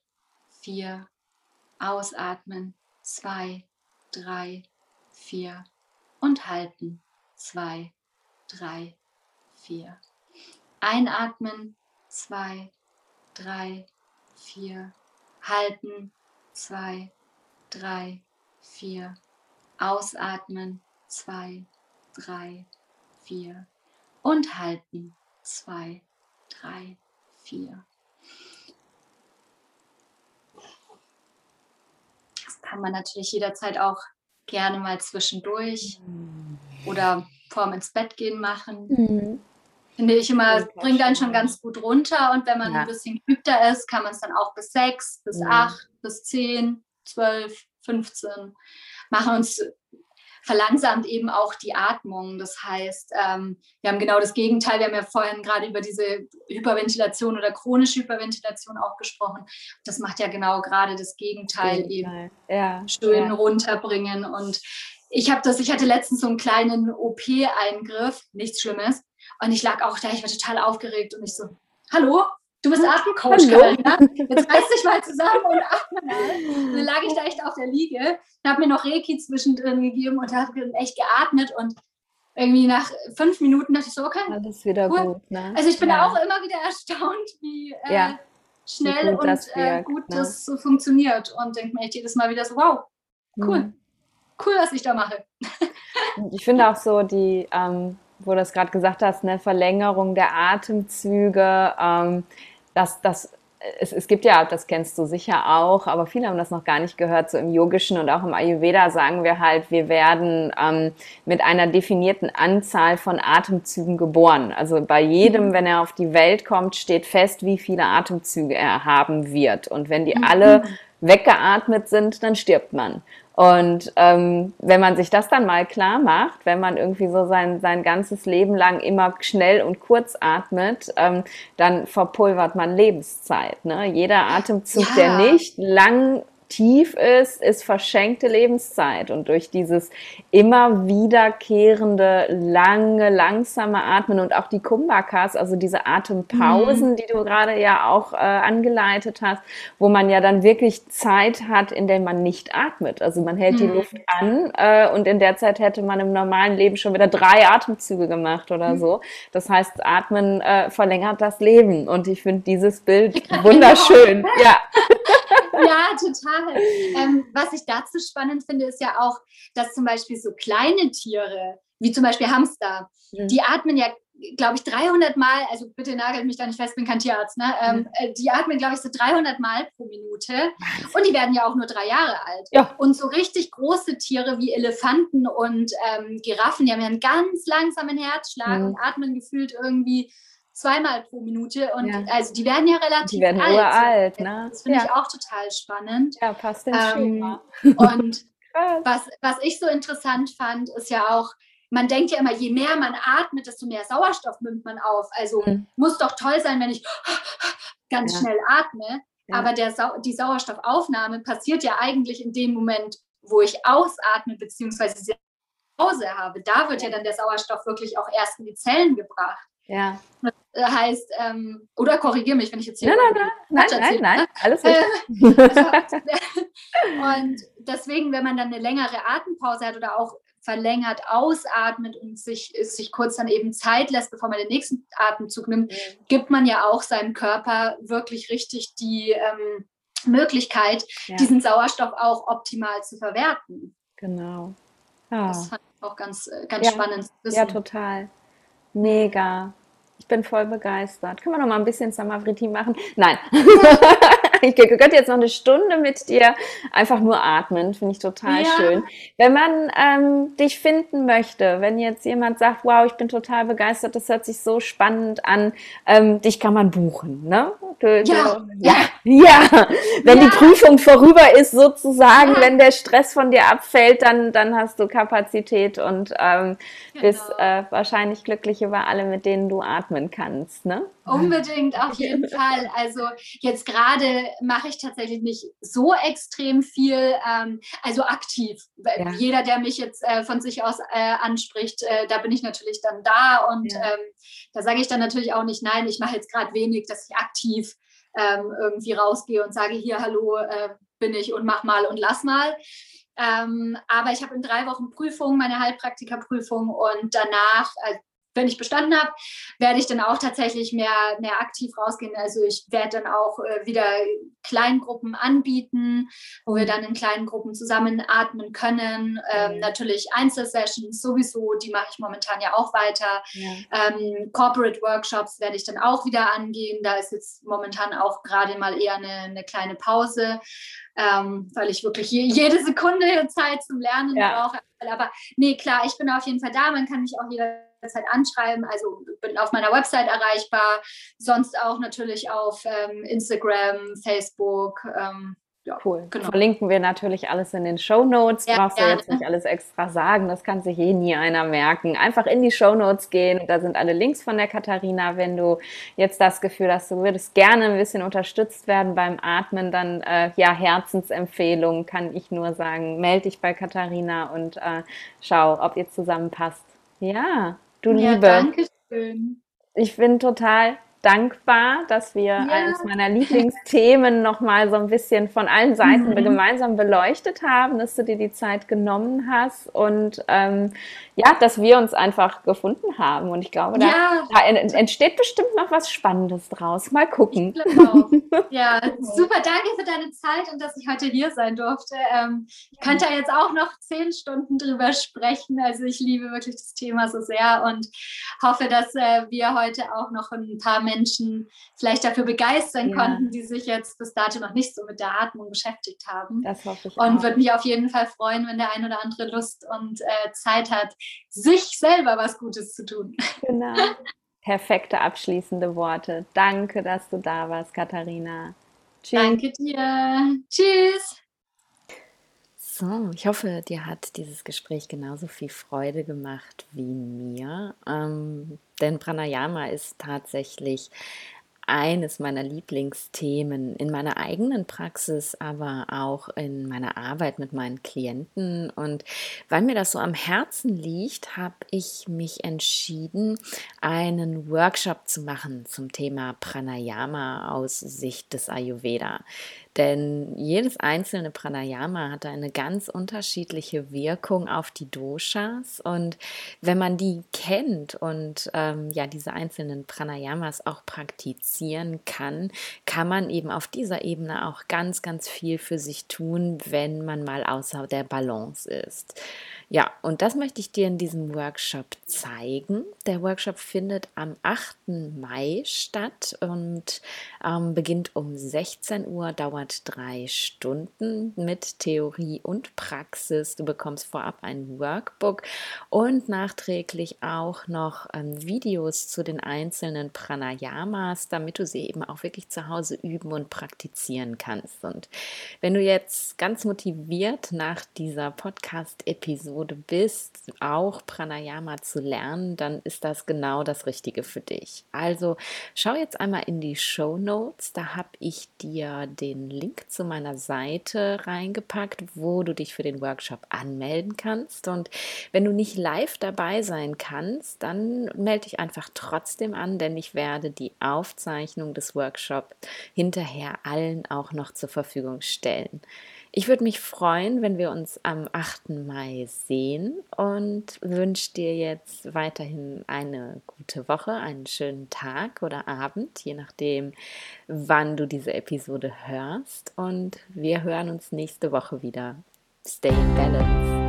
vier. Ausatmen. Zwei, drei, vier. Und halten. Zwei, drei, vier. Einatmen. Zwei, drei, vier. Halten. Zwei, drei, vier. Ausatmen. Zwei, drei, vier. Und halten. Zwei, drei, vier. Das kann man natürlich jederzeit auch gerne mal zwischendurch oder vorm ins Bett gehen machen. Mhm. Finde ich immer, bringt einen schon ganz gut runter. Und wenn man ja. ein bisschen geübter ist, kann man es dann auch bis sechs, bis ja. acht, bis zehn, zwölf, 15 machen uns verlangsamt eben auch die Atmung. Das heißt, ähm, wir haben genau das Gegenteil. Wir haben ja vorhin gerade über diese Hyperventilation oder chronische Hyperventilation auch gesprochen. Das macht ja genau gerade das Gegenteil, Gegenteil. eben ja. schön ja. runterbringen. Und ich habe das, ich hatte letztens so einen kleinen OP-Eingriff, nichts Schlimmes. Und ich lag auch da, ich war total aufgeregt und ich so, hallo, Du bist Atemcoach, Karina. Jetzt reiß dich mal zusammen und atme mal. dann lag ich da echt auf der Liege und habe mir noch Reiki zwischendrin gegeben und habe echt geatmet und irgendwie nach fünf Minuten dachte ich so, okay. Alles wieder cool. gut. Ne? Also ich bin ja. auch immer wieder erstaunt, wie äh, ja. schnell gut und das, äh, gut ne? das so funktioniert und denke mir echt jedes Mal wieder so, wow, cool. Mhm. Cool, was ich da mache. ich finde auch so die, ähm, wo du das gerade gesagt hast, eine Verlängerung der Atemzüge, ähm, dass das es, es, gibt ja, das kennst du sicher auch, aber viele haben das noch gar nicht gehört, so im Yogischen und auch im Ayurveda sagen wir halt, wir werden ähm, mit einer definierten Anzahl von Atemzügen geboren. Also bei jedem, mhm. wenn er auf die Welt kommt, steht fest, wie viele Atemzüge er haben wird. Und wenn die mhm. alle weggeatmet sind, dann stirbt man. Und ähm, wenn man sich das dann mal klar macht, wenn man irgendwie so sein, sein ganzes Leben lang immer schnell und kurz atmet, ähm, dann verpulvert man Lebenszeit. Ne? Jeder Atemzug, ja. der nicht lang tief ist, ist verschenkte Lebenszeit. Und durch dieses immer wiederkehrende, lange, langsame Atmen und auch die Kumbakas, also diese Atempausen, mhm. die du gerade ja auch äh, angeleitet hast, wo man ja dann wirklich Zeit hat, in der man nicht atmet. Also man hält mhm. die Luft an äh, und in der Zeit hätte man im normalen Leben schon wieder drei Atemzüge gemacht oder mhm. so. Das heißt, Atmen äh, verlängert das Leben. Und ich finde dieses Bild wunderschön. ja. ja, total. Ähm, was ich dazu spannend finde, ist ja auch, dass zum Beispiel so kleine Tiere, wie zum Beispiel Hamster, mhm. die atmen ja, glaube ich, 300 Mal, also bitte nagelt mich da nicht fest, bin kein Tierarzt, ne? Ähm, mhm. Äh, die atmen, glaube ich, so 300 Mal pro Minute und die werden ja auch nur drei Jahre alt. Ja. Und so richtig große Tiere wie Elefanten und ähm, Giraffen, die haben ja einen ganz langsamen Herzschlag mhm. und atmen gefühlt irgendwie zweimal pro Minute und ja. also die werden ja relativ die werden alt. Uralt, ne? Das finde ja. ich auch total spannend. Ja, passt ins ähm, Schema. Und was, was ich so interessant fand, ist ja auch, man denkt ja immer, je mehr man atmet, desto mehr Sauerstoff nimmt man auf. Also mhm. muss doch toll sein, wenn ich ganz ja. schnell atme. Aber der Sau die Sauerstoffaufnahme passiert ja eigentlich in dem Moment, wo ich ausatme, beziehungsweise Pause habe. Da wird ja dann der Sauerstoff wirklich auch erst in die Zellen gebracht. Ja. Das äh, heißt, ähm, oder korrigiere mich, wenn ich jetzt hier. Nein, nein, nein, nein, nein, nein, alles gut. und deswegen, wenn man dann eine längere Atempause hat oder auch verlängert ausatmet und sich, sich kurz dann eben Zeit lässt, bevor man den nächsten Atemzug nimmt, mhm. gibt man ja auch seinem Körper wirklich richtig die ähm, Möglichkeit, ja. diesen Sauerstoff auch optimal zu verwerten. Genau. Ja. Das fand ich auch ganz, äh, ganz ja. spannend zu wissen. Ja, total. Mega. Ich bin voll begeistert. Können wir noch mal ein bisschen Samavriti machen? Nein. ich könnte jetzt noch eine Stunde mit dir einfach nur atmen. Finde ich total ja. schön. Wenn man ähm, dich finden möchte, wenn jetzt jemand sagt, wow, ich bin total begeistert, das hört sich so spannend an, ähm, dich kann man buchen. Ne? Du, ja. Du, ja, ja. Wenn ja. die Prüfung vorüber ist, sozusagen, wenn der Stress von dir abfällt, dann, dann hast du Kapazität und ähm, genau. bist äh, wahrscheinlich glücklich über alle, mit denen du atmen kannst. Ne? Unbedingt, auf jeden Fall. Also jetzt gerade mache ich tatsächlich nicht so extrem viel, ähm, also aktiv. Ja. Jeder, der mich jetzt äh, von sich aus äh, anspricht, äh, da bin ich natürlich dann da und ja. ähm, da sage ich dann natürlich auch nicht, nein, ich mache jetzt gerade wenig, dass ich aktiv ähm, irgendwie rausgehe und sage, hier, hallo, äh, bin ich und mach mal und lass mal. Ähm, aber ich habe in drei Wochen Prüfung, meine Heilpraktikerprüfung und danach, äh, wenn ich bestanden habe, werde ich dann auch tatsächlich mehr, mehr aktiv rausgehen. Also ich werde dann auch äh, wieder Kleingruppen anbieten, wo wir dann in kleinen Gruppen zusammen atmen können. Ähm, natürlich Einzelsessions sowieso, die mache ich momentan ja auch weiter. Ja. Ähm, Corporate Workshops werde ich dann auch wieder angehen. Da ist jetzt momentan auch gerade mal eher eine, eine kleine Pause. Ähm, weil ich wirklich je, jede Sekunde Zeit zum Lernen ja. brauche. Aber nee, klar, ich bin auf jeden Fall da. Man kann mich auch jeder jederzeit anschreiben. Also bin auf meiner Website erreichbar, sonst auch natürlich auf ähm, Instagram, Facebook. Ähm, ja, cool. Genau. Verlinken wir natürlich alles in den Show Notes. Ja, Brauchst du ja, jetzt nicht alles extra sagen, das kann sich eh nie einer merken. Einfach in die Show Notes gehen, da sind alle Links von der Katharina. Wenn du jetzt das Gefühl hast, du würdest gerne ein bisschen unterstützt werden beim Atmen, dann äh, ja, Herzensempfehlung kann ich nur sagen, melde dich bei Katharina und äh, schau, ob ihr zusammenpasst. Ja, Du ja, Liebe. Danke schön. Ich bin total dankbar, dass wir ja. eines meiner Lieblingsthemen nochmal so ein bisschen von allen Seiten mhm. gemeinsam beleuchtet haben, dass du dir die Zeit genommen hast und ähm, ja, dass wir uns einfach gefunden haben. Und ich glaube, da, ja. da entsteht bestimmt noch was Spannendes draus. Mal gucken. Ja, super. Danke für deine Zeit und dass ich heute hier sein durfte. Ähm, ich könnte ja jetzt auch noch zehn Stunden drüber sprechen. Also ich liebe wirklich das Thema so sehr und hoffe, dass äh, wir heute auch noch ein paar Menschen vielleicht dafür begeistern ja. konnten, die sich jetzt bis dato noch nicht so mit der Atmung beschäftigt haben. Das hoffe ich Und würde mich auf jeden Fall freuen, wenn der ein oder andere Lust und äh, Zeit hat, sich selber was Gutes zu tun. Genau. Perfekte abschließende Worte. Danke, dass du da warst, Katharina. Tschüss. Danke dir. Tschüss. So, ich hoffe, dir hat dieses Gespräch genauso viel Freude gemacht wie mir. Ähm, denn Pranayama ist tatsächlich eines meiner Lieblingsthemen in meiner eigenen Praxis, aber auch in meiner Arbeit mit meinen Klienten. Und weil mir das so am Herzen liegt, habe ich mich entschieden, einen Workshop zu machen zum Thema Pranayama aus Sicht des Ayurveda. Denn jedes einzelne Pranayama hat eine ganz unterschiedliche Wirkung auf die Doshas. Und wenn man die kennt und ähm, ja diese einzelnen Pranayamas auch praktizieren kann, kann man eben auf dieser Ebene auch ganz, ganz viel für sich tun, wenn man mal außer der Balance ist. Ja, und das möchte ich dir in diesem Workshop zeigen. Der Workshop findet am 8. Mai statt und ähm, beginnt um 16 Uhr, dauert drei Stunden mit Theorie und Praxis. Du bekommst vorab ein Workbook und nachträglich auch noch ähm, Videos zu den einzelnen Pranayamas, damit du sie eben auch wirklich zu Hause üben und praktizieren kannst. Und wenn du jetzt ganz motiviert nach dieser Podcast-Episode Episode bist, auch Pranayama zu lernen, dann ist das genau das Richtige für dich. Also schau jetzt einmal in die Show Notes, da habe ich dir den Link zu meiner Seite reingepackt, wo du dich für den Workshop anmelden kannst. Und wenn du nicht live dabei sein kannst, dann melde dich einfach trotzdem an, denn ich werde die Aufzeichnung des Workshops hinterher allen auch noch zur Verfügung stellen. Ich würde mich freuen, wenn wir uns am 8. Mai sehen und wünsche dir jetzt weiterhin eine gute Woche, einen schönen Tag oder Abend, je nachdem, wann du diese Episode hörst. Und wir hören uns nächste Woche wieder. Stay in Balance.